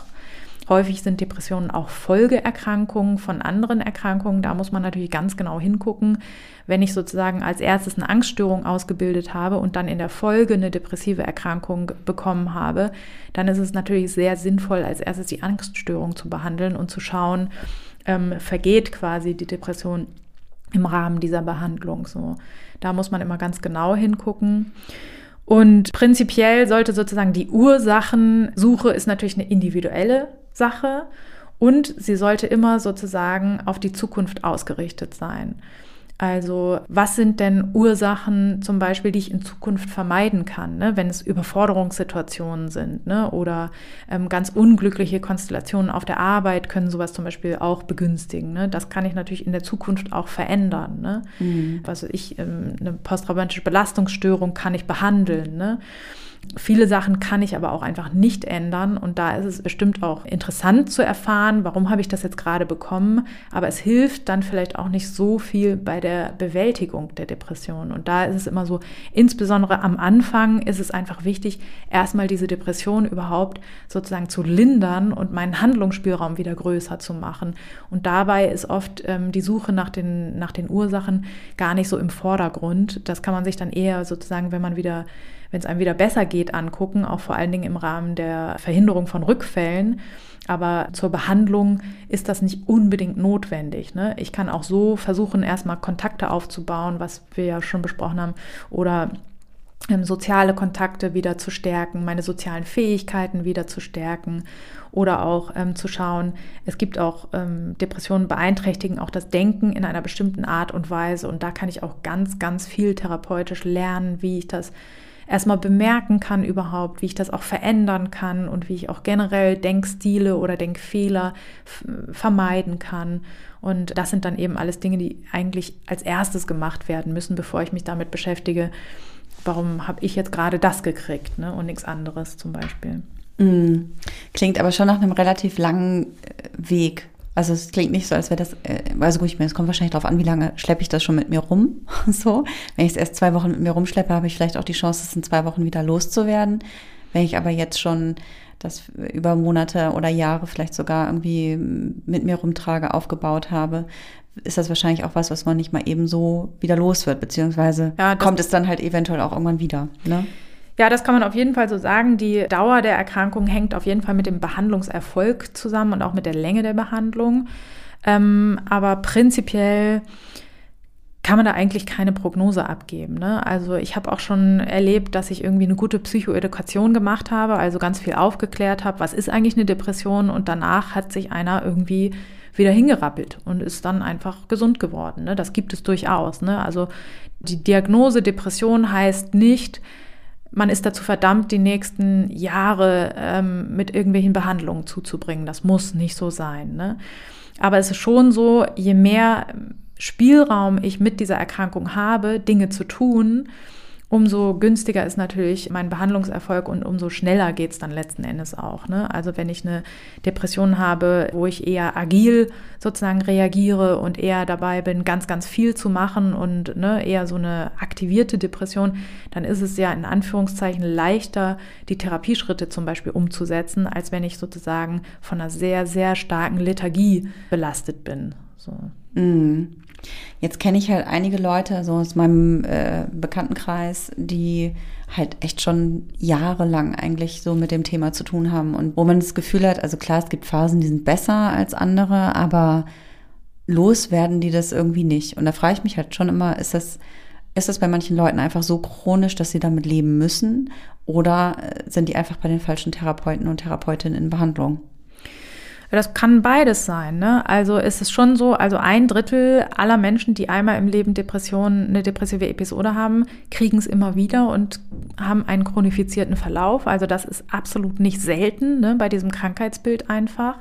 Häufig sind Depressionen auch Folgeerkrankungen von anderen Erkrankungen. Da muss man natürlich ganz genau hingucken. Wenn ich sozusagen als erstes eine Angststörung ausgebildet habe und dann in der Folge eine depressive Erkrankung bekommen habe, dann ist es natürlich sehr sinnvoll, als erstes die Angststörung zu behandeln und zu schauen, ähm, vergeht quasi die Depression im Rahmen dieser Behandlung. So, da muss man immer ganz genau hingucken. Und prinzipiell sollte sozusagen die Ursachensuche ist natürlich eine individuelle Sache und sie sollte immer sozusagen auf die Zukunft ausgerichtet sein. Also was sind denn Ursachen zum Beispiel, die ich in Zukunft vermeiden kann, ne? wenn es Überforderungssituationen sind ne? oder ähm, ganz unglückliche Konstellationen auf der Arbeit können sowas zum Beispiel auch begünstigen. Ne? Das kann ich natürlich in der Zukunft auch verändern. Ne? Mhm. Also ich, ähm, eine posttraumatische Belastungsstörung kann ich behandeln. Ne? Viele Sachen kann ich aber auch einfach nicht ändern und da ist es bestimmt auch interessant zu erfahren, warum habe ich das jetzt gerade bekommen, aber es hilft dann vielleicht auch nicht so viel bei der Bewältigung der Depression. Und da ist es immer so, insbesondere am Anfang ist es einfach wichtig, erstmal diese Depression überhaupt sozusagen zu lindern und meinen Handlungsspielraum wieder größer zu machen. Und dabei ist oft ähm, die Suche nach den, nach den Ursachen gar nicht so im Vordergrund. Das kann man sich dann eher sozusagen, wenn man wieder wenn es einem wieder besser geht, angucken, auch vor allen Dingen im Rahmen der Verhinderung von Rückfällen. Aber zur Behandlung ist das nicht unbedingt notwendig. Ne? Ich kann auch so versuchen, erstmal Kontakte aufzubauen, was wir ja schon besprochen haben, oder ähm, soziale Kontakte wieder zu stärken, meine sozialen Fähigkeiten wieder zu stärken oder auch ähm, zu schauen, es gibt auch ähm, Depressionen beeinträchtigen auch das Denken in einer bestimmten Art und Weise und da kann ich auch ganz, ganz viel therapeutisch lernen, wie ich das erstmal bemerken kann überhaupt, wie ich das auch verändern kann und wie ich auch generell Denkstile oder Denkfehler vermeiden kann. Und das sind dann eben alles Dinge, die eigentlich als erstes gemacht werden müssen, bevor ich mich damit beschäftige, warum habe ich jetzt gerade das gekriegt ne, und nichts anderes zum Beispiel. Mm. Klingt aber schon nach einem relativ langen äh, Weg, also es klingt nicht so, als wäre das, äh, also gut, ich meine, es kommt wahrscheinlich darauf an, wie lange schleppe ich das schon mit mir rum. <laughs> so, wenn ich es erst zwei Wochen mit mir rumschleppe, habe ich vielleicht auch die Chance, es in zwei Wochen wieder loszuwerden. Wenn ich aber jetzt schon das über Monate oder Jahre vielleicht sogar irgendwie mit mir rumtrage, aufgebaut habe, ist das wahrscheinlich auch was, was man nicht mal eben so wieder los wird, beziehungsweise ja, kommt es dann halt eventuell auch irgendwann wieder. Ne? Ja, das kann man auf jeden Fall so sagen. Die Dauer der Erkrankung hängt auf jeden Fall mit dem Behandlungserfolg zusammen und auch mit der Länge der Behandlung. Ähm, aber prinzipiell kann man da eigentlich keine Prognose abgeben. Ne? Also ich habe auch schon erlebt, dass ich irgendwie eine gute Psychoedukation gemacht habe, also ganz viel aufgeklärt habe, was ist eigentlich eine Depression und danach hat sich einer irgendwie wieder hingerappelt und ist dann einfach gesund geworden. Ne? Das gibt es durchaus. Ne? Also die Diagnose Depression heißt nicht, man ist dazu verdammt, die nächsten Jahre ähm, mit irgendwelchen Behandlungen zuzubringen. Das muss nicht so sein. Ne? Aber es ist schon so, je mehr Spielraum ich mit dieser Erkrankung habe, Dinge zu tun, umso günstiger ist natürlich mein Behandlungserfolg und umso schneller geht es dann letzten Endes auch. Ne? Also wenn ich eine Depression habe, wo ich eher agil sozusagen reagiere und eher dabei bin, ganz, ganz viel zu machen und ne, eher so eine aktivierte Depression, dann ist es ja in Anführungszeichen leichter, die Therapieschritte zum Beispiel umzusetzen, als wenn ich sozusagen von einer sehr, sehr starken Lethargie belastet bin. So. Mm. Jetzt kenne ich halt einige Leute, so aus meinem äh, Bekanntenkreis, die halt echt schon jahrelang eigentlich so mit dem Thema zu tun haben und wo man das Gefühl hat, also klar, es gibt Phasen, die sind besser als andere, aber loswerden die das irgendwie nicht. Und da frage ich mich halt schon immer, ist das, ist das bei manchen Leuten einfach so chronisch, dass sie damit leben müssen? Oder äh, sind die einfach bei den falschen Therapeuten und Therapeutinnen in Behandlung? Das kann beides sein. Ne? Also ist es schon so, also ein Drittel aller Menschen, die einmal im Leben Depressionen, eine depressive Episode haben, kriegen es immer wieder und haben einen chronifizierten Verlauf. Also das ist absolut nicht selten ne, bei diesem Krankheitsbild einfach.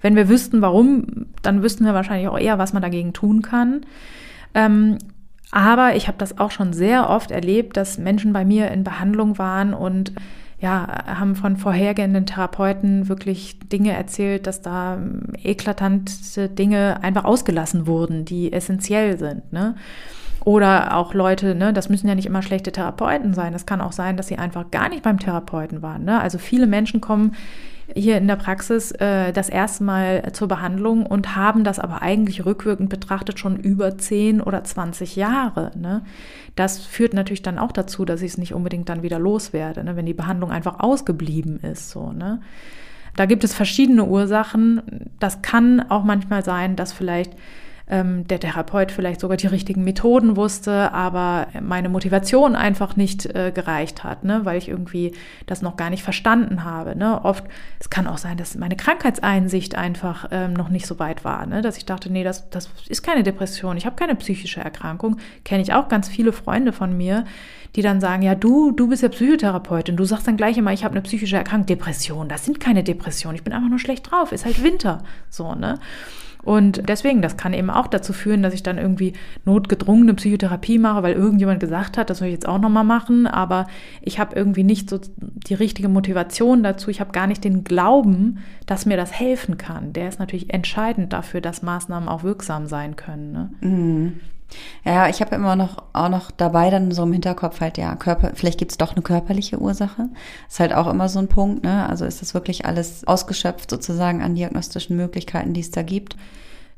Wenn wir wüssten, warum, dann wüssten wir wahrscheinlich auch eher, was man dagegen tun kann. Ähm, aber ich habe das auch schon sehr oft erlebt, dass Menschen bei mir in Behandlung waren und ja, haben von vorhergehenden Therapeuten wirklich Dinge erzählt, dass da eklatante Dinge einfach ausgelassen wurden, die essentiell sind. Ne? Oder auch Leute, ne, das müssen ja nicht immer schlechte Therapeuten sein. Es kann auch sein, dass sie einfach gar nicht beim Therapeuten waren. Ne? Also viele Menschen kommen hier in der Praxis äh, das erste Mal zur Behandlung und haben das aber eigentlich rückwirkend betrachtet schon über 10 oder 20 Jahre. Ne? Das führt natürlich dann auch dazu, dass ich es nicht unbedingt dann wieder loswerde, ne? wenn die Behandlung einfach ausgeblieben ist. So, ne? Da gibt es verschiedene Ursachen. Das kann auch manchmal sein, dass vielleicht ähm, der Therapeut vielleicht sogar die richtigen Methoden wusste, aber meine Motivation einfach nicht äh, gereicht hat, ne? weil ich irgendwie das noch gar nicht verstanden habe. Ne? Oft, es kann auch sein, dass meine Krankheitseinsicht einfach ähm, noch nicht so weit war, ne? dass ich dachte, nee, das, das ist keine Depression, ich habe keine psychische Erkrankung. Kenne ich auch ganz viele Freunde von mir, die dann sagen, ja, du, du bist ja Psychotherapeutin, du sagst dann gleich immer, ich habe eine psychische Erkrankung, Depression, das sind keine Depressionen, ich bin einfach nur schlecht drauf, ist halt Winter, so, ne? Und deswegen, das kann eben auch dazu führen, dass ich dann irgendwie notgedrungene Psychotherapie mache, weil irgendjemand gesagt hat, das soll ich jetzt auch nochmal machen. Aber ich habe irgendwie nicht so die richtige Motivation dazu. Ich habe gar nicht den Glauben, dass mir das helfen kann. Der ist natürlich entscheidend dafür, dass Maßnahmen auch wirksam sein können. Ne? Mhm. Ja, ich habe immer noch auch noch dabei dann so im Hinterkopf halt, ja, Körper, vielleicht gibt's doch eine körperliche Ursache. Ist halt auch immer so ein Punkt, ne? Also ist das wirklich alles ausgeschöpft sozusagen an diagnostischen Möglichkeiten, die es da gibt.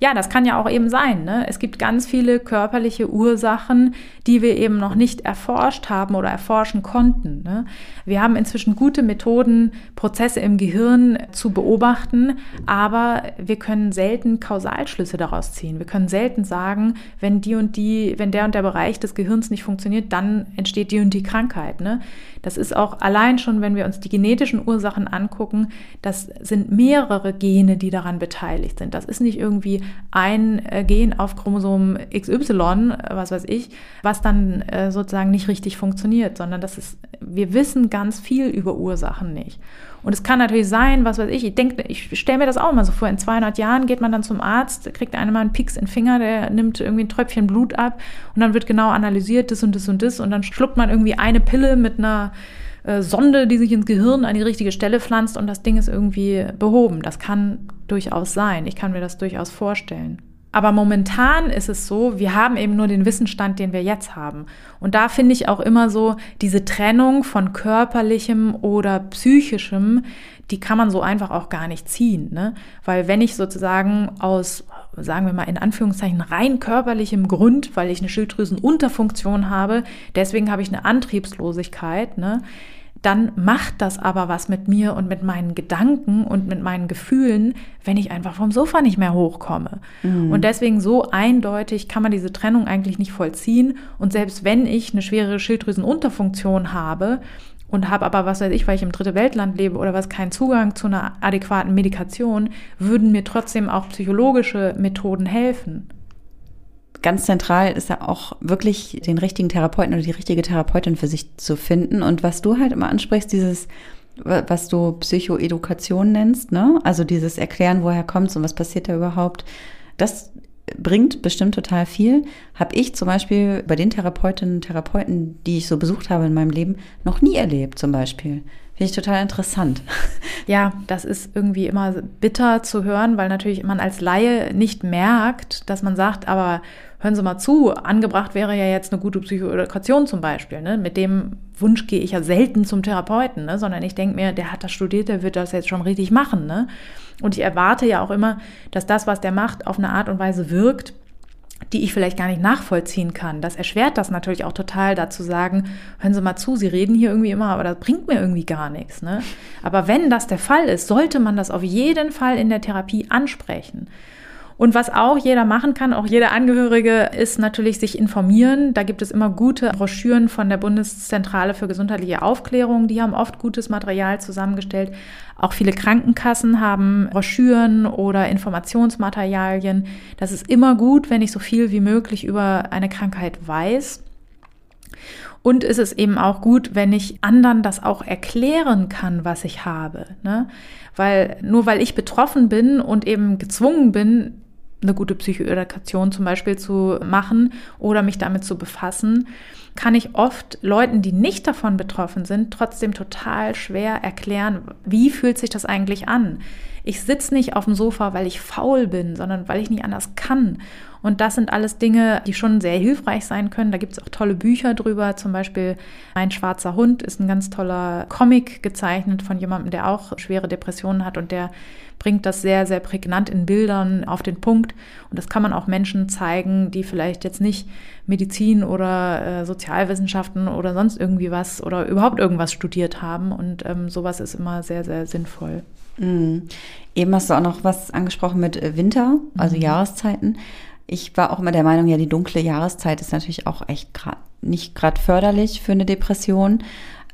Ja, das kann ja auch eben sein. Ne? Es gibt ganz viele körperliche Ursachen, die wir eben noch nicht erforscht haben oder erforschen konnten. Ne? Wir haben inzwischen gute Methoden, Prozesse im Gehirn zu beobachten, aber wir können selten Kausalschlüsse daraus ziehen. Wir können selten sagen, wenn die und die, wenn der und der Bereich des Gehirns nicht funktioniert, dann entsteht die und die Krankheit. Ne? Das ist auch allein schon, wenn wir uns die genetischen Ursachen angucken, das sind mehrere Gene, die daran beteiligt sind. Das ist nicht irgendwie ein Gen auf Chromosom XY, was weiß ich, was dann äh, sozusagen nicht richtig funktioniert, sondern das ist, wir wissen ganz viel über Ursachen nicht. Und es kann natürlich sein, was weiß ich, ich denke, ich stelle mir das auch mal so vor, in 200 Jahren geht man dann zum Arzt, kriegt einer mal einen Pieks in den Finger, der nimmt irgendwie ein Tröpfchen Blut ab und dann wird genau analysiert, das und das und das und dann schluckt man irgendwie eine Pille mit einer äh, Sonde, die sich ins Gehirn an die richtige Stelle pflanzt und das Ding ist irgendwie behoben. Das kann durchaus sein. Ich kann mir das durchaus vorstellen. Aber momentan ist es so, wir haben eben nur den Wissensstand, den wir jetzt haben. Und da finde ich auch immer so, diese Trennung von körperlichem oder psychischem, die kann man so einfach auch gar nicht ziehen. Ne? Weil wenn ich sozusagen aus, sagen wir mal in Anführungszeichen, rein körperlichem Grund, weil ich eine Schilddrüsenunterfunktion habe, deswegen habe ich eine Antriebslosigkeit, ne? dann macht das aber was mit mir und mit meinen Gedanken und mit meinen Gefühlen, wenn ich einfach vom Sofa nicht mehr hochkomme. Mhm. Und deswegen so eindeutig kann man diese Trennung eigentlich nicht vollziehen. Und selbst wenn ich eine schwere Schilddrüsenunterfunktion habe und habe aber, was weiß ich, weil ich im dritte Weltland lebe oder was, keinen Zugang zu einer adäquaten Medikation, würden mir trotzdem auch psychologische Methoden helfen ganz zentral ist ja auch wirklich den richtigen Therapeuten oder die richtige Therapeutin für sich zu finden. Und was du halt immer ansprichst, dieses, was du Psychoedukation nennst, ne? Also dieses Erklären, woher kommt's und was passiert da überhaupt, das bringt bestimmt total viel. Habe ich zum Beispiel bei den Therapeutinnen und Therapeuten, die ich so besucht habe in meinem Leben, noch nie erlebt zum Beispiel. Finde ich total interessant. Ja, das ist irgendwie immer bitter zu hören, weil natürlich man als Laie nicht merkt, dass man sagt, aber hören Sie mal zu, angebracht wäre ja jetzt eine gute Psychoedukation zum Beispiel. Ne? Mit dem Wunsch gehe ich ja selten zum Therapeuten, ne? sondern ich denke mir, der hat das studiert, der wird das jetzt schon richtig machen. Ne? Und ich erwarte ja auch immer, dass das, was der macht, auf eine Art und Weise wirkt, die ich vielleicht gar nicht nachvollziehen kann. Das erschwert das natürlich auch total, da zu sagen, hören Sie mal zu, Sie reden hier irgendwie immer, aber das bringt mir irgendwie gar nichts. Ne? Aber wenn das der Fall ist, sollte man das auf jeden Fall in der Therapie ansprechen. Und was auch jeder machen kann, auch jeder Angehörige, ist natürlich sich informieren. Da gibt es immer gute Broschüren von der Bundeszentrale für gesundheitliche Aufklärung. Die haben oft gutes Material zusammengestellt. Auch viele Krankenkassen haben Broschüren oder Informationsmaterialien. Das ist immer gut, wenn ich so viel wie möglich über eine Krankheit weiß. Und es ist eben auch gut, wenn ich anderen das auch erklären kann, was ich habe. Ne? Weil nur weil ich betroffen bin und eben gezwungen bin, eine gute Psychoedukation zum Beispiel zu machen oder mich damit zu befassen, kann ich oft Leuten, die nicht davon betroffen sind, trotzdem total schwer erklären, wie fühlt sich das eigentlich an. Ich sitze nicht auf dem Sofa, weil ich faul bin, sondern weil ich nicht anders kann. Und das sind alles Dinge, die schon sehr hilfreich sein können. Da gibt es auch tolle Bücher drüber. Zum Beispiel Ein schwarzer Hund ist ein ganz toller Comic gezeichnet von jemandem, der auch schwere Depressionen hat und der bringt das sehr, sehr prägnant in Bildern auf den Punkt. Und das kann man auch Menschen zeigen, die vielleicht jetzt nicht Medizin oder äh, Sozialwissenschaften oder sonst irgendwie was oder überhaupt irgendwas studiert haben. Und ähm, sowas ist immer sehr, sehr sinnvoll. Mhm. Eben hast du auch noch was angesprochen mit Winter, also mhm. Jahreszeiten. Ich war auch immer der Meinung, ja, die dunkle Jahreszeit ist natürlich auch echt grad, nicht gerade förderlich für eine Depression.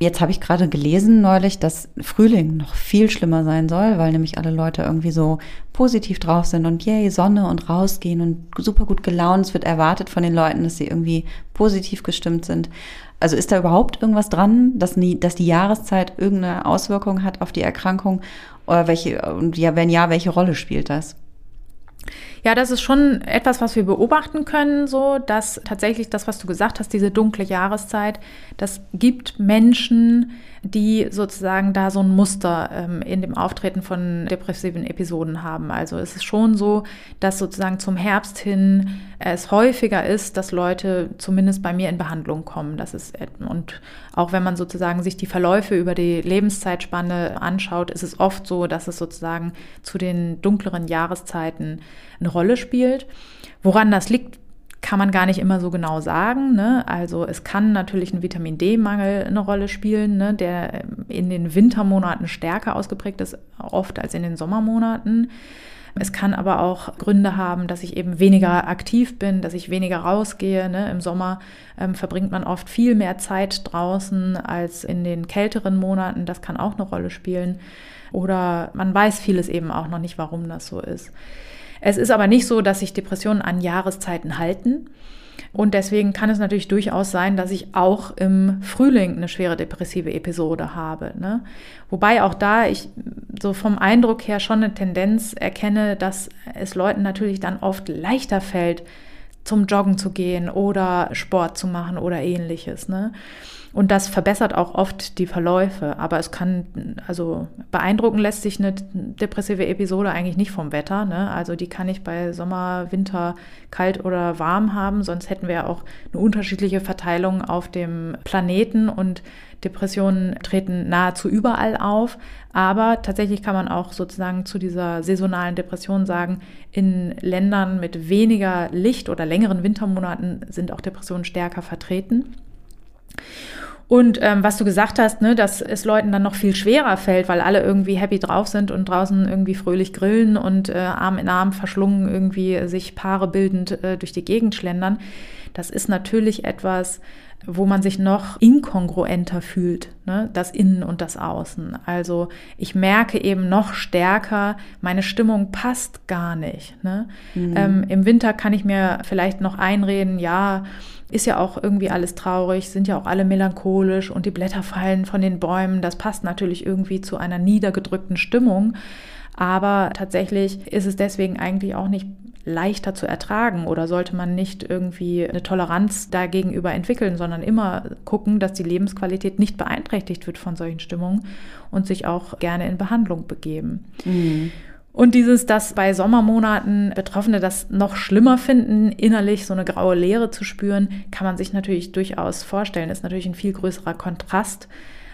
Jetzt habe ich gerade gelesen neulich, dass Frühling noch viel schlimmer sein soll, weil nämlich alle Leute irgendwie so positiv drauf sind und yay, Sonne und rausgehen und super gut gelaunt. Es wird erwartet von den Leuten, dass sie irgendwie positiv gestimmt sind. Also ist da überhaupt irgendwas dran, dass, nie, dass die Jahreszeit irgendeine Auswirkung hat auf die Erkrankung? Oder welche, und ja, wenn ja, welche Rolle spielt das? Ja, das ist schon etwas, was wir beobachten können, so dass tatsächlich das, was du gesagt hast, diese dunkle Jahreszeit, das gibt Menschen, die sozusagen da so ein Muster ähm, in dem Auftreten von depressiven Episoden haben. Also es ist schon so, dass sozusagen zum Herbst hin es häufiger ist, dass Leute zumindest bei mir in Behandlung kommen. Das ist und auch wenn man sozusagen sich die Verläufe über die Lebenszeitspanne anschaut, ist es oft so, dass es sozusagen zu den dunkleren Jahreszeiten eine Rolle spielt. Woran das liegt, kann man gar nicht immer so genau sagen. Ne? Also es kann natürlich ein Vitamin D-Mangel eine Rolle spielen, ne? der in den Wintermonaten stärker ausgeprägt ist, oft als in den Sommermonaten. Es kann aber auch Gründe haben, dass ich eben weniger aktiv bin, dass ich weniger rausgehe. Ne? Im Sommer ähm, verbringt man oft viel mehr Zeit draußen als in den kälteren Monaten. Das kann auch eine Rolle spielen. Oder man weiß vieles eben auch noch nicht, warum das so ist. Es ist aber nicht so, dass sich Depressionen an Jahreszeiten halten. Und deswegen kann es natürlich durchaus sein, dass ich auch im Frühling eine schwere depressive Episode habe. Ne? Wobei auch da ich so vom Eindruck her schon eine Tendenz erkenne, dass es Leuten natürlich dann oft leichter fällt, zum Joggen zu gehen oder Sport zu machen oder ähnliches. Ne? Und das verbessert auch oft die Verläufe. Aber es kann, also beeindrucken lässt sich eine depressive Episode eigentlich nicht vom Wetter. Ne? Also die kann ich bei Sommer, Winter kalt oder warm haben. Sonst hätten wir auch eine unterschiedliche Verteilung auf dem Planeten und Depressionen treten nahezu überall auf. Aber tatsächlich kann man auch sozusagen zu dieser saisonalen Depression sagen, in Ländern mit weniger Licht oder längeren Wintermonaten sind auch Depressionen stärker vertreten. Und ähm, was du gesagt hast, ne, dass es Leuten dann noch viel schwerer fällt, weil alle irgendwie happy drauf sind und draußen irgendwie fröhlich grillen und äh, Arm in Arm verschlungen irgendwie sich Paare bildend äh, durch die Gegend schlendern. Das ist natürlich etwas, wo man sich noch inkongruenter fühlt, ne? das Innen und das Außen. Also ich merke eben noch stärker, meine Stimmung passt gar nicht. Ne? Mhm. Ähm, Im Winter kann ich mir vielleicht noch einreden, ja, ist ja auch irgendwie alles traurig, sind ja auch alle melancholisch und die Blätter fallen von den Bäumen. Das passt natürlich irgendwie zu einer niedergedrückten Stimmung. Aber tatsächlich ist es deswegen eigentlich auch nicht leichter zu ertragen oder sollte man nicht irgendwie eine Toleranz dagegenüber entwickeln, sondern immer gucken, dass die Lebensqualität nicht beeinträchtigt wird von solchen Stimmungen und sich auch gerne in Behandlung begeben. Mhm. Und dieses, dass bei Sommermonaten Betroffene das noch schlimmer finden, innerlich so eine graue Leere zu spüren, kann man sich natürlich durchaus vorstellen. Ist natürlich ein viel größerer Kontrast.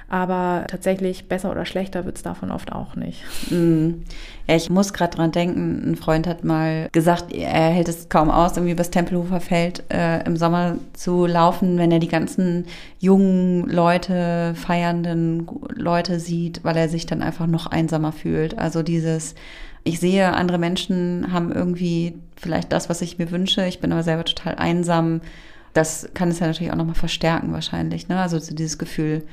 Aber tatsächlich besser oder schlechter wird es davon oft auch nicht. Mm. Ja, ich muss gerade dran denken, ein Freund hat mal gesagt, er hält es kaum aus, irgendwie übers Tempelhofer Feld äh, im Sommer zu laufen, wenn er die ganzen jungen Leute, feiernden Leute sieht, weil er sich dann einfach noch einsamer fühlt. Also dieses ich sehe, andere Menschen haben irgendwie vielleicht das, was ich mir wünsche. Ich bin aber selber total einsam. Das kann es ja natürlich auch nochmal verstärken wahrscheinlich. Ne? Also dieses Gefühl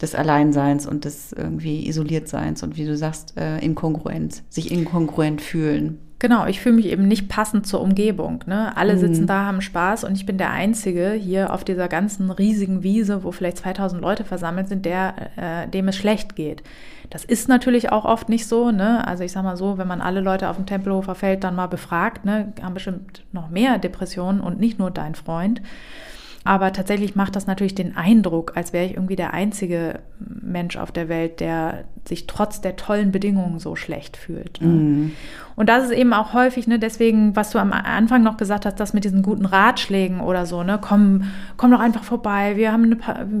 des Alleinseins und des irgendwie Isoliertseins und wie du sagst, äh, Inkongruenz, sich inkongruent fühlen. Genau, ich fühle mich eben nicht passend zur Umgebung. Ne? Alle mhm. sitzen da, haben Spaß und ich bin der Einzige hier auf dieser ganzen riesigen Wiese, wo vielleicht 2000 Leute versammelt sind, der, äh, dem es schlecht geht. Das ist natürlich auch oft nicht so. Ne? Also ich sage mal so, wenn man alle Leute auf dem Tempelhofer Feld dann mal befragt, ne, haben bestimmt noch mehr Depressionen und nicht nur dein Freund. Aber tatsächlich macht das natürlich den Eindruck, als wäre ich irgendwie der einzige Mensch auf der Welt, der sich trotz der tollen Bedingungen so schlecht fühlt. Ne? Mm. Und das ist eben auch häufig, ne, deswegen, was du am Anfang noch gesagt hast, das mit diesen guten Ratschlägen oder so, ne, komm, komm doch einfach vorbei, wir haben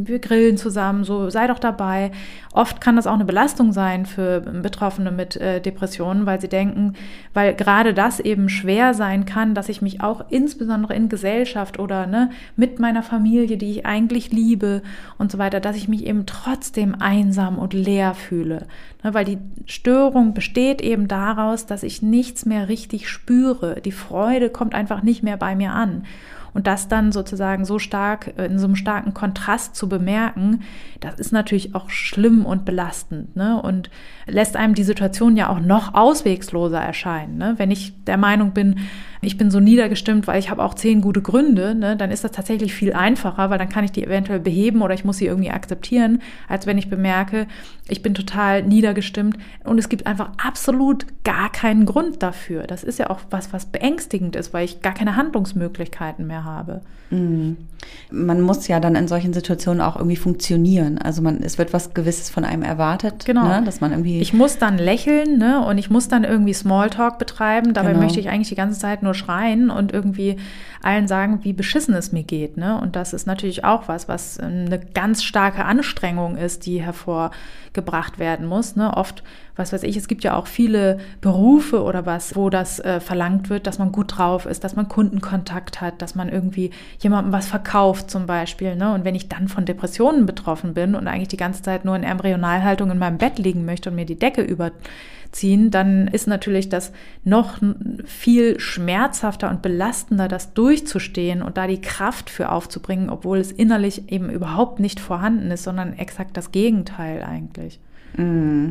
wir grillen zusammen, so, sei doch dabei. Oft kann das auch eine Belastung sein für Betroffene mit äh, Depressionen, weil sie denken, weil gerade das eben schwer sein kann, dass ich mich auch insbesondere in Gesellschaft oder ne, mit meiner Familie, die ich eigentlich liebe und so weiter, dass ich mich eben trotzdem einsam und leer fühle. Ne, weil die Störung besteht eben daraus, dass ich nichts mehr richtig spüre. Die Freude kommt einfach nicht mehr bei mir an. Und das dann sozusagen so stark, äh, in so einem starken Kontrast zu bemerken, das ist natürlich auch schlimm und belastend. Ne? Und lässt einem die Situation ja auch noch auswegsloser erscheinen. Ne? Wenn ich der Meinung bin, ich bin so niedergestimmt, weil ich habe auch zehn gute Gründe, ne, dann ist das tatsächlich viel einfacher, weil dann kann ich die eventuell beheben oder ich muss sie irgendwie akzeptieren, als wenn ich bemerke, ich bin total niedergestimmt und es gibt einfach absolut gar keinen Grund dafür. Das ist ja auch was, was beängstigend ist, weil ich gar keine Handlungsmöglichkeiten mehr habe. Mhm. Man muss ja dann in solchen Situationen auch irgendwie funktionieren. Also man, es wird was Gewisses von einem erwartet, genau. Ne, dass man irgendwie. Ich muss dann lächeln, ne, und ich muss dann irgendwie Smalltalk betreiben. Dabei genau. möchte ich eigentlich die ganze Zeit nur schreien und irgendwie allen sagen, wie beschissen es mir geht, ne. Und das ist natürlich auch was, was eine ganz starke Anstrengung ist, die hervorgebracht werden muss. Ne. Oft was weiß ich, es gibt ja auch viele Berufe oder was, wo das äh, verlangt wird, dass man gut drauf ist, dass man Kundenkontakt hat, dass man irgendwie jemandem was verkauft zum Beispiel. Ne? Und wenn ich dann von Depressionen betroffen bin und eigentlich die ganze Zeit nur in Embryonalhaltung in meinem Bett liegen möchte und mir die Decke überziehen, dann ist natürlich das noch viel schmerzhafter und belastender, das durchzustehen und da die Kraft für aufzubringen, obwohl es innerlich eben überhaupt nicht vorhanden ist, sondern exakt das Gegenteil eigentlich. Mm.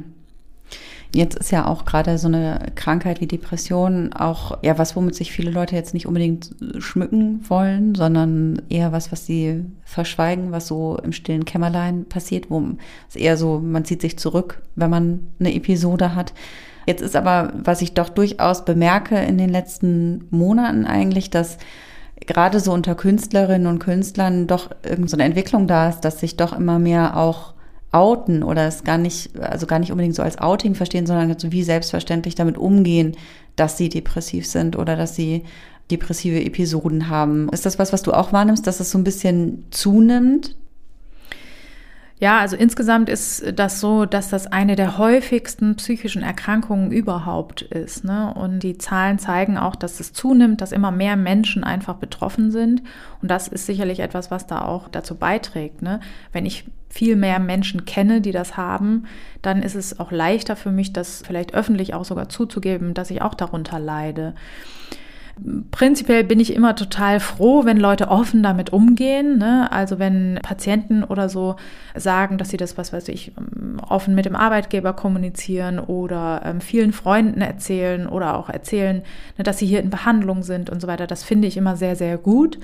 Jetzt ist ja auch gerade so eine Krankheit wie Depression auch ja was, womit sich viele Leute jetzt nicht unbedingt schmücken wollen, sondern eher was, was sie verschweigen, was so im stillen Kämmerlein passiert, wo es eher so, man zieht sich zurück, wenn man eine Episode hat. Jetzt ist aber, was ich doch durchaus bemerke in den letzten Monaten eigentlich, dass gerade so unter Künstlerinnen und Künstlern doch irgendeine so Entwicklung da ist, dass sich doch immer mehr auch outen oder es gar nicht, also gar nicht unbedingt so als Outing verstehen, sondern so wie selbstverständlich damit umgehen, dass sie depressiv sind oder dass sie depressive Episoden haben. Ist das was, was du auch wahrnimmst, dass es so ein bisschen zunimmt? Ja, also insgesamt ist das so, dass das eine der häufigsten psychischen Erkrankungen überhaupt ist. Ne? Und die Zahlen zeigen auch, dass es zunimmt, dass immer mehr Menschen einfach betroffen sind. Und das ist sicherlich etwas, was da auch dazu beiträgt. Ne? Wenn ich viel mehr Menschen kenne, die das haben, dann ist es auch leichter für mich, das vielleicht öffentlich auch sogar zuzugeben, dass ich auch darunter leide. Prinzipiell bin ich immer total froh, wenn Leute offen damit umgehen. Ne? Also wenn Patienten oder so sagen, dass sie das, was weiß ich, offen mit dem Arbeitgeber kommunizieren oder ähm, vielen Freunden erzählen oder auch erzählen, ne, dass sie hier in Behandlung sind und so weiter. Das finde ich immer sehr, sehr gut.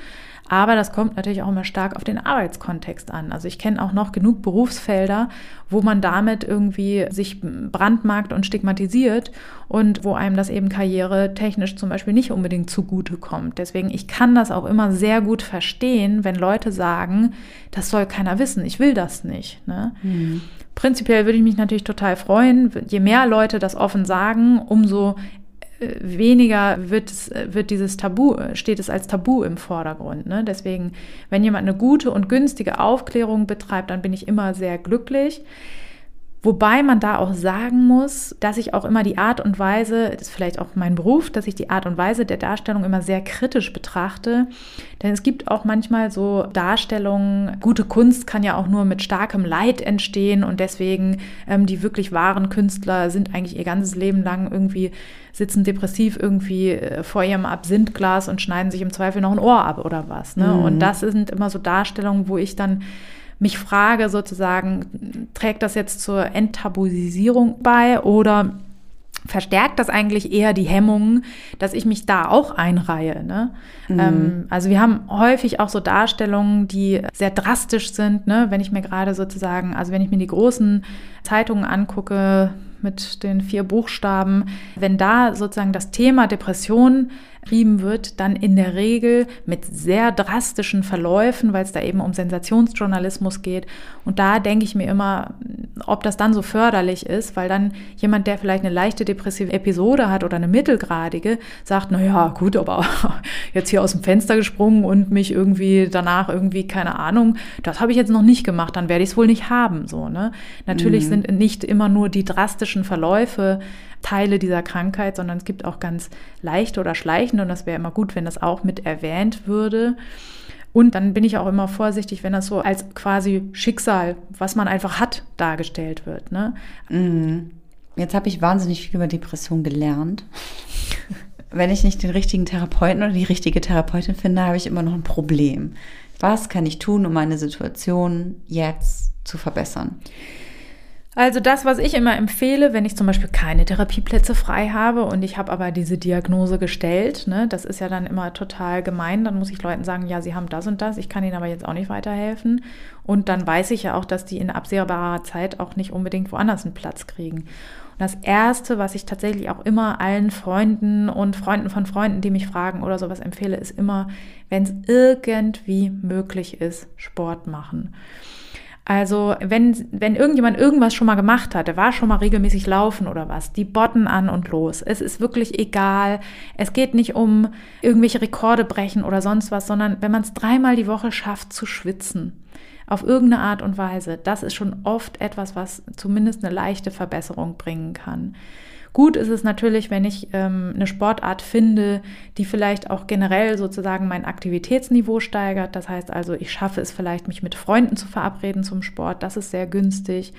Aber das kommt natürlich auch immer stark auf den Arbeitskontext an. Also ich kenne auch noch genug Berufsfelder, wo man damit irgendwie sich brandmarkt und stigmatisiert und wo einem das eben karrieretechnisch zum Beispiel nicht unbedingt zugute kommt. Deswegen, ich kann das auch immer sehr gut verstehen, wenn Leute sagen, das soll keiner wissen, ich will das nicht. Ne? Mhm. Prinzipiell würde ich mich natürlich total freuen, je mehr Leute das offen sagen, umso weniger wird, es, wird dieses Tabu, steht es als Tabu im Vordergrund. Ne? Deswegen, wenn jemand eine gute und günstige Aufklärung betreibt, dann bin ich immer sehr glücklich. Wobei man da auch sagen muss, dass ich auch immer die Art und Weise, das ist vielleicht auch mein Beruf, dass ich die Art und Weise der Darstellung immer sehr kritisch betrachte. Denn es gibt auch manchmal so Darstellungen, gute Kunst kann ja auch nur mit starkem Leid entstehen und deswegen ähm, die wirklich wahren Künstler sind eigentlich ihr ganzes Leben lang irgendwie, sitzen depressiv irgendwie äh, vor ihrem Absinthglas und schneiden sich im Zweifel noch ein Ohr ab oder was. Ne? Mhm. Und das sind immer so Darstellungen, wo ich dann mich frage sozusagen, trägt das jetzt zur Enttabuisierung bei oder verstärkt das eigentlich eher die Hemmungen, dass ich mich da auch einreihe. Ne? Mhm. Ähm, also wir haben häufig auch so Darstellungen, die sehr drastisch sind, ne? wenn ich mir gerade sozusagen, also wenn ich mir die großen Zeitungen angucke mit den vier Buchstaben, wenn da sozusagen das Thema Depression betrieben wird, dann in der Regel mit sehr drastischen Verläufen, weil es da eben um Sensationsjournalismus geht. Und da denke ich mir immer, ob das dann so förderlich ist, weil dann jemand, der vielleicht eine leichte depressive Episode hat oder eine mittelgradige, sagt, na ja, gut, aber <laughs> jetzt hier aus dem Fenster gesprungen und mich irgendwie danach irgendwie, keine Ahnung, das habe ich jetzt noch nicht gemacht, dann werde ich es wohl nicht haben, so, ne? Natürlich mhm. sind nicht immer nur die drastischen Verläufe Teile dieser Krankheit, sondern es gibt auch ganz leichte oder schleichende und das wäre immer gut, wenn das auch mit erwähnt würde. Und dann bin ich auch immer vorsichtig, wenn das so als quasi Schicksal, was man einfach hat, dargestellt wird. Ne? Mhm. Jetzt habe ich wahnsinnig viel über Depression gelernt. <laughs> wenn ich nicht den richtigen Therapeuten oder die richtige Therapeutin finde, habe ich immer noch ein Problem. Was kann ich tun, um meine Situation jetzt zu verbessern? Also das, was ich immer empfehle, wenn ich zum Beispiel keine Therapieplätze frei habe und ich habe aber diese Diagnose gestellt, ne, das ist ja dann immer total gemein, dann muss ich Leuten sagen, ja, sie haben das und das, ich kann ihnen aber jetzt auch nicht weiterhelfen. Und dann weiß ich ja auch, dass die in absehbarer Zeit auch nicht unbedingt woanders einen Platz kriegen. Und das Erste, was ich tatsächlich auch immer allen Freunden und Freunden von Freunden, die mich fragen oder sowas empfehle, ist immer, wenn es irgendwie möglich ist, Sport machen. Also wenn, wenn irgendjemand irgendwas schon mal gemacht hat, der war schon mal regelmäßig laufen oder was, die botten an und los. Es ist wirklich egal. Es geht nicht um irgendwelche Rekorde brechen oder sonst was, sondern wenn man es dreimal die Woche schafft zu schwitzen, auf irgendeine Art und Weise, das ist schon oft etwas, was zumindest eine leichte Verbesserung bringen kann. Gut ist es natürlich, wenn ich ähm, eine Sportart finde, die vielleicht auch generell sozusagen mein Aktivitätsniveau steigert. Das heißt also, ich schaffe es vielleicht, mich mit Freunden zu verabreden zum Sport. Das ist sehr günstig.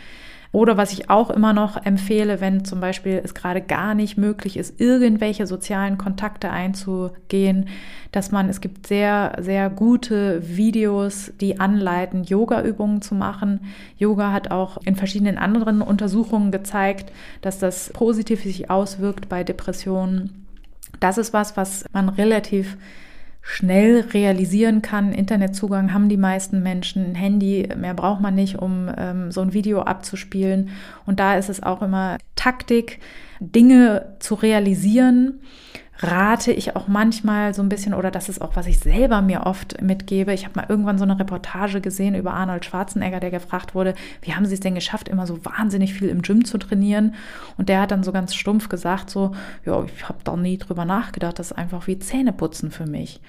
Oder was ich auch immer noch empfehle, wenn zum Beispiel es gerade gar nicht möglich ist, irgendwelche sozialen Kontakte einzugehen, dass man, es gibt sehr, sehr gute Videos, die anleiten, Yoga-Übungen zu machen. Yoga hat auch in verschiedenen anderen Untersuchungen gezeigt, dass das positiv sich auswirkt bei Depressionen. Das ist was, was man relativ schnell realisieren kann. Internetzugang haben die meisten Menschen, ein Handy, mehr braucht man nicht, um ähm, so ein Video abzuspielen. Und da ist es auch immer Taktik, Dinge zu realisieren rate ich auch manchmal so ein bisschen, oder das ist auch, was ich selber mir oft mitgebe. Ich habe mal irgendwann so eine Reportage gesehen über Arnold Schwarzenegger, der gefragt wurde, wie haben Sie es denn geschafft, immer so wahnsinnig viel im Gym zu trainieren? Und der hat dann so ganz stumpf gesagt, so, ja, ich habe da nie drüber nachgedacht, das ist einfach wie Zähneputzen für mich.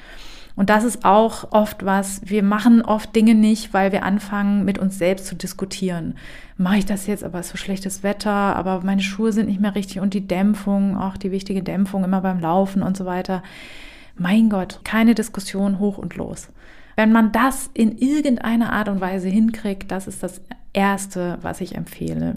Und das ist auch oft was, wir machen oft Dinge nicht, weil wir anfangen, mit uns selbst zu diskutieren. Mache ich das jetzt, aber es ist so schlechtes Wetter, aber meine Schuhe sind nicht mehr richtig und die Dämpfung, auch die wichtige Dämpfung immer beim Laufen und so weiter. Mein Gott, keine Diskussion hoch und los. Wenn man das in irgendeiner Art und Weise hinkriegt, das ist das Erste, was ich empfehle.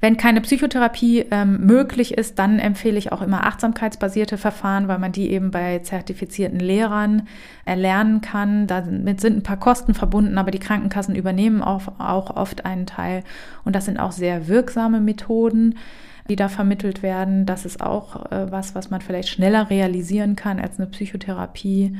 Wenn keine Psychotherapie ähm, möglich ist, dann empfehle ich auch immer achtsamkeitsbasierte Verfahren, weil man die eben bei zertifizierten Lehrern erlernen kann. Damit sind ein paar Kosten verbunden, aber die Krankenkassen übernehmen auch, auch oft einen Teil. Und das sind auch sehr wirksame Methoden die da vermittelt werden. Das ist auch äh, was, was man vielleicht schneller realisieren kann als eine Psychotherapie.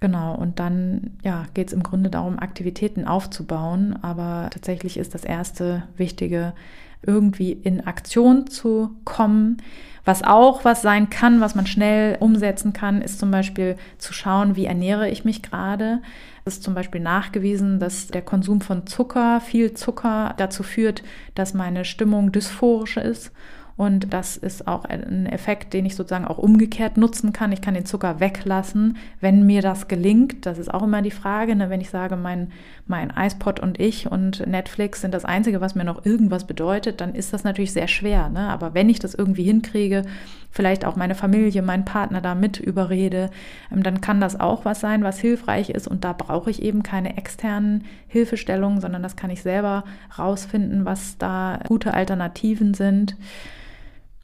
Genau, und dann ja, geht es im Grunde darum, Aktivitäten aufzubauen. Aber tatsächlich ist das erste Wichtige, irgendwie in Aktion zu kommen. Was auch was sein kann, was man schnell umsetzen kann, ist zum Beispiel zu schauen, wie ernähre ich mich gerade. Es ist zum Beispiel nachgewiesen, dass der Konsum von Zucker, viel Zucker, dazu führt, dass meine Stimmung dysphorisch ist und das ist auch ein Effekt, den ich sozusagen auch umgekehrt nutzen kann. Ich kann den Zucker weglassen, wenn mir das gelingt. Das ist auch immer die Frage, ne? wenn ich sage, mein, mein iPod und ich und Netflix sind das Einzige, was mir noch irgendwas bedeutet, dann ist das natürlich sehr schwer. Ne? Aber wenn ich das irgendwie hinkriege, vielleicht auch meine Familie, meinen Partner da mit überrede, ähm, dann kann das auch was sein, was hilfreich ist. Und da brauche ich eben keine externen Hilfestellungen, sondern das kann ich selber rausfinden, was da gute Alternativen sind.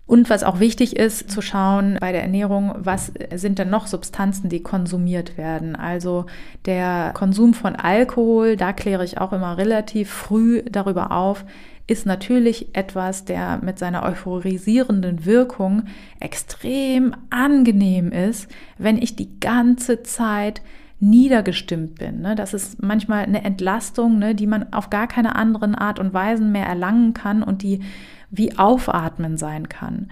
Und was auch wichtig ist, zu schauen bei der Ernährung, was sind denn noch Substanzen, die konsumiert werden. Also der Konsum von Alkohol, da kläre ich auch immer relativ früh darüber auf, ist natürlich etwas, der mit seiner euphorisierenden Wirkung extrem angenehm ist, wenn ich die ganze Zeit niedergestimmt bin. Ne? Das ist manchmal eine Entlastung, ne, die man auf gar keine anderen Art und Weisen mehr erlangen kann und die wie Aufatmen sein kann.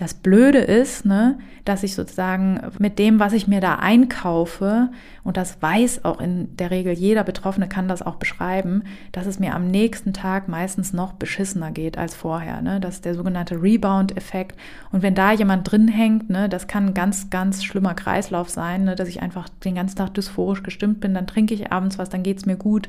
Das Blöde ist, ne, dass ich sozusagen mit dem, was ich mir da einkaufe, und das weiß auch in der Regel jeder Betroffene kann das auch beschreiben, dass es mir am nächsten Tag meistens noch beschissener geht als vorher. Ne? Das ist der sogenannte Rebound-Effekt. Und wenn da jemand drin hängt, ne, das kann ein ganz, ganz schlimmer Kreislauf sein, ne, dass ich einfach den ganzen Tag dysphorisch gestimmt bin, dann trinke ich abends was, dann geht es mir gut,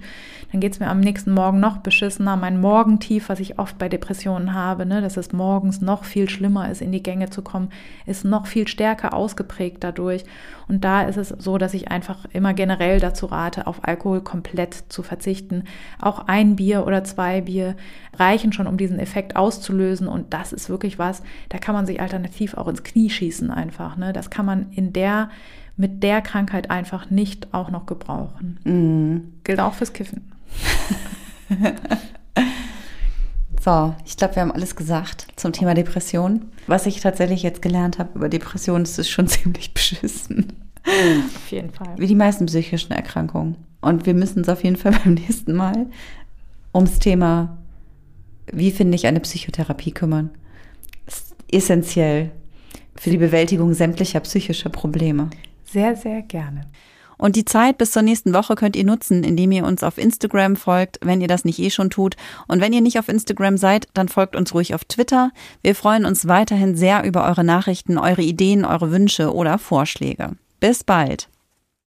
dann geht es mir am nächsten Morgen noch beschissener. Mein Morgentief, was ich oft bei Depressionen habe, ne, dass es morgens noch viel schlimmer ist, in die Gänge zu kommen, ist noch viel stärker ausgeprägt dadurch. Und da ist es so, dass ich einfach immer generell dazu rate, auf Alkohol komplett zu verzichten. Auch ein Bier oder zwei Bier reichen schon, um diesen Effekt auszulösen. Und das ist wirklich was, da kann man sich alternativ auch ins Knie schießen einfach. Ne? Das kann man in der mit der Krankheit einfach nicht auch noch gebrauchen. Mhm. Gilt auch fürs Kiffen. <laughs> So, ich glaube, wir haben alles gesagt zum Thema Depression. Was ich tatsächlich jetzt gelernt habe über Depression, ist es schon <laughs> ziemlich beschissen. Auf jeden Fall. Wie die meisten psychischen Erkrankungen. Und wir müssen uns auf jeden Fall <laughs> beim nächsten Mal ums Thema, wie finde ich eine Psychotherapie kümmern. Ist essentiell für die Bewältigung sämtlicher psychischer Probleme. Sehr, sehr gerne. Und die Zeit bis zur nächsten Woche könnt ihr nutzen, indem ihr uns auf Instagram folgt, wenn ihr das nicht eh schon tut. Und wenn ihr nicht auf Instagram seid, dann folgt uns ruhig auf Twitter. Wir freuen uns weiterhin sehr über eure Nachrichten, eure Ideen, eure Wünsche oder Vorschläge. Bis bald.